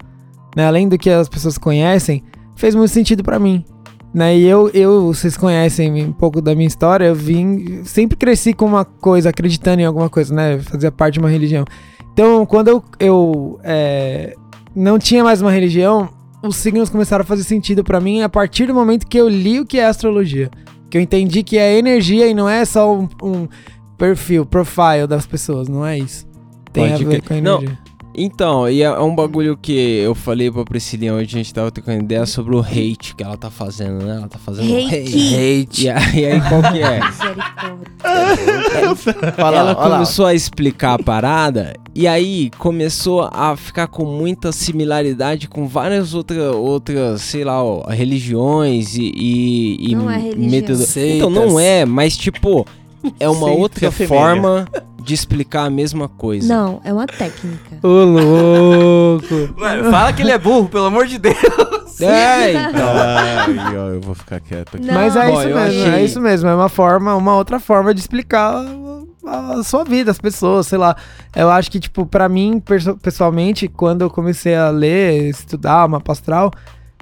né, além do que as pessoas conhecem, fez muito sentido pra mim. Né? E eu, eu, vocês conhecem um pouco da minha história, eu vim, sempre cresci com uma coisa, acreditando em alguma coisa, né? Fazia parte de uma religião. Então, quando eu, eu é, não tinha mais uma religião, os signos começaram a fazer sentido pra mim a partir do momento que eu li o que é astrologia. Que eu entendi que é energia e não é só um, um perfil, profile das pessoas, não é isso. Tem Pode a ver crer. com a Não, energia. Então, e é é um bagulho que eu falei pra Priscilinha hoje, a gente tava trocando ideia sobre o hate que ela tá fazendo, né? Ela tá fazendo Hate. Hate. E aí, aí qual que é? Ela lá. começou a explicar a parada e aí começou a ficar com muita similaridade com várias outra, outras, sei lá, ó, religiões e, e, e Não é religião. Então não é, mas tipo, é uma Sim, outra se assemelha. De explicar a mesma coisa. Não, é uma técnica. Ô, louco. Mano, fala que ele é burro, pelo amor de Deus. É, então. Ai, ó, eu vou ficar quieto aqui. Não. Mas é Bom, isso mesmo, é achei- isso mesmo. É uma forma, uma outra forma de explicar a, a sua vida, as pessoas, sei lá. Eu acho que, tipo, pra mim, pessoalmente, quando eu comecei a ler, estudar mapa astral,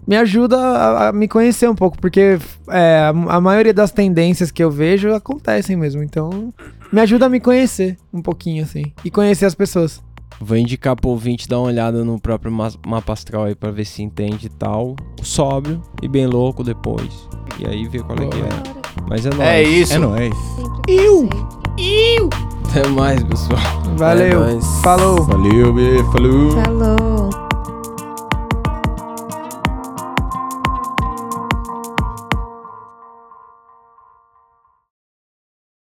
me ajuda a, a me conhecer um pouco, porque é, a, a maioria das tendências que eu vejo acontecem mesmo. Então, me ajuda a me conhecer um pouquinho, assim, e conhecer as pessoas. Vou indicar pro ouvinte dar uma olhada no próprio ma- mapa astral aí pra ver se entende e tal. Sóbrio e bem louco depois. E aí ver qual é que é. Mas é nóis. É isso. É nóis. Eu! Até mais, pessoal. Valeu, É falou. Valeu, bê, falou. Falou.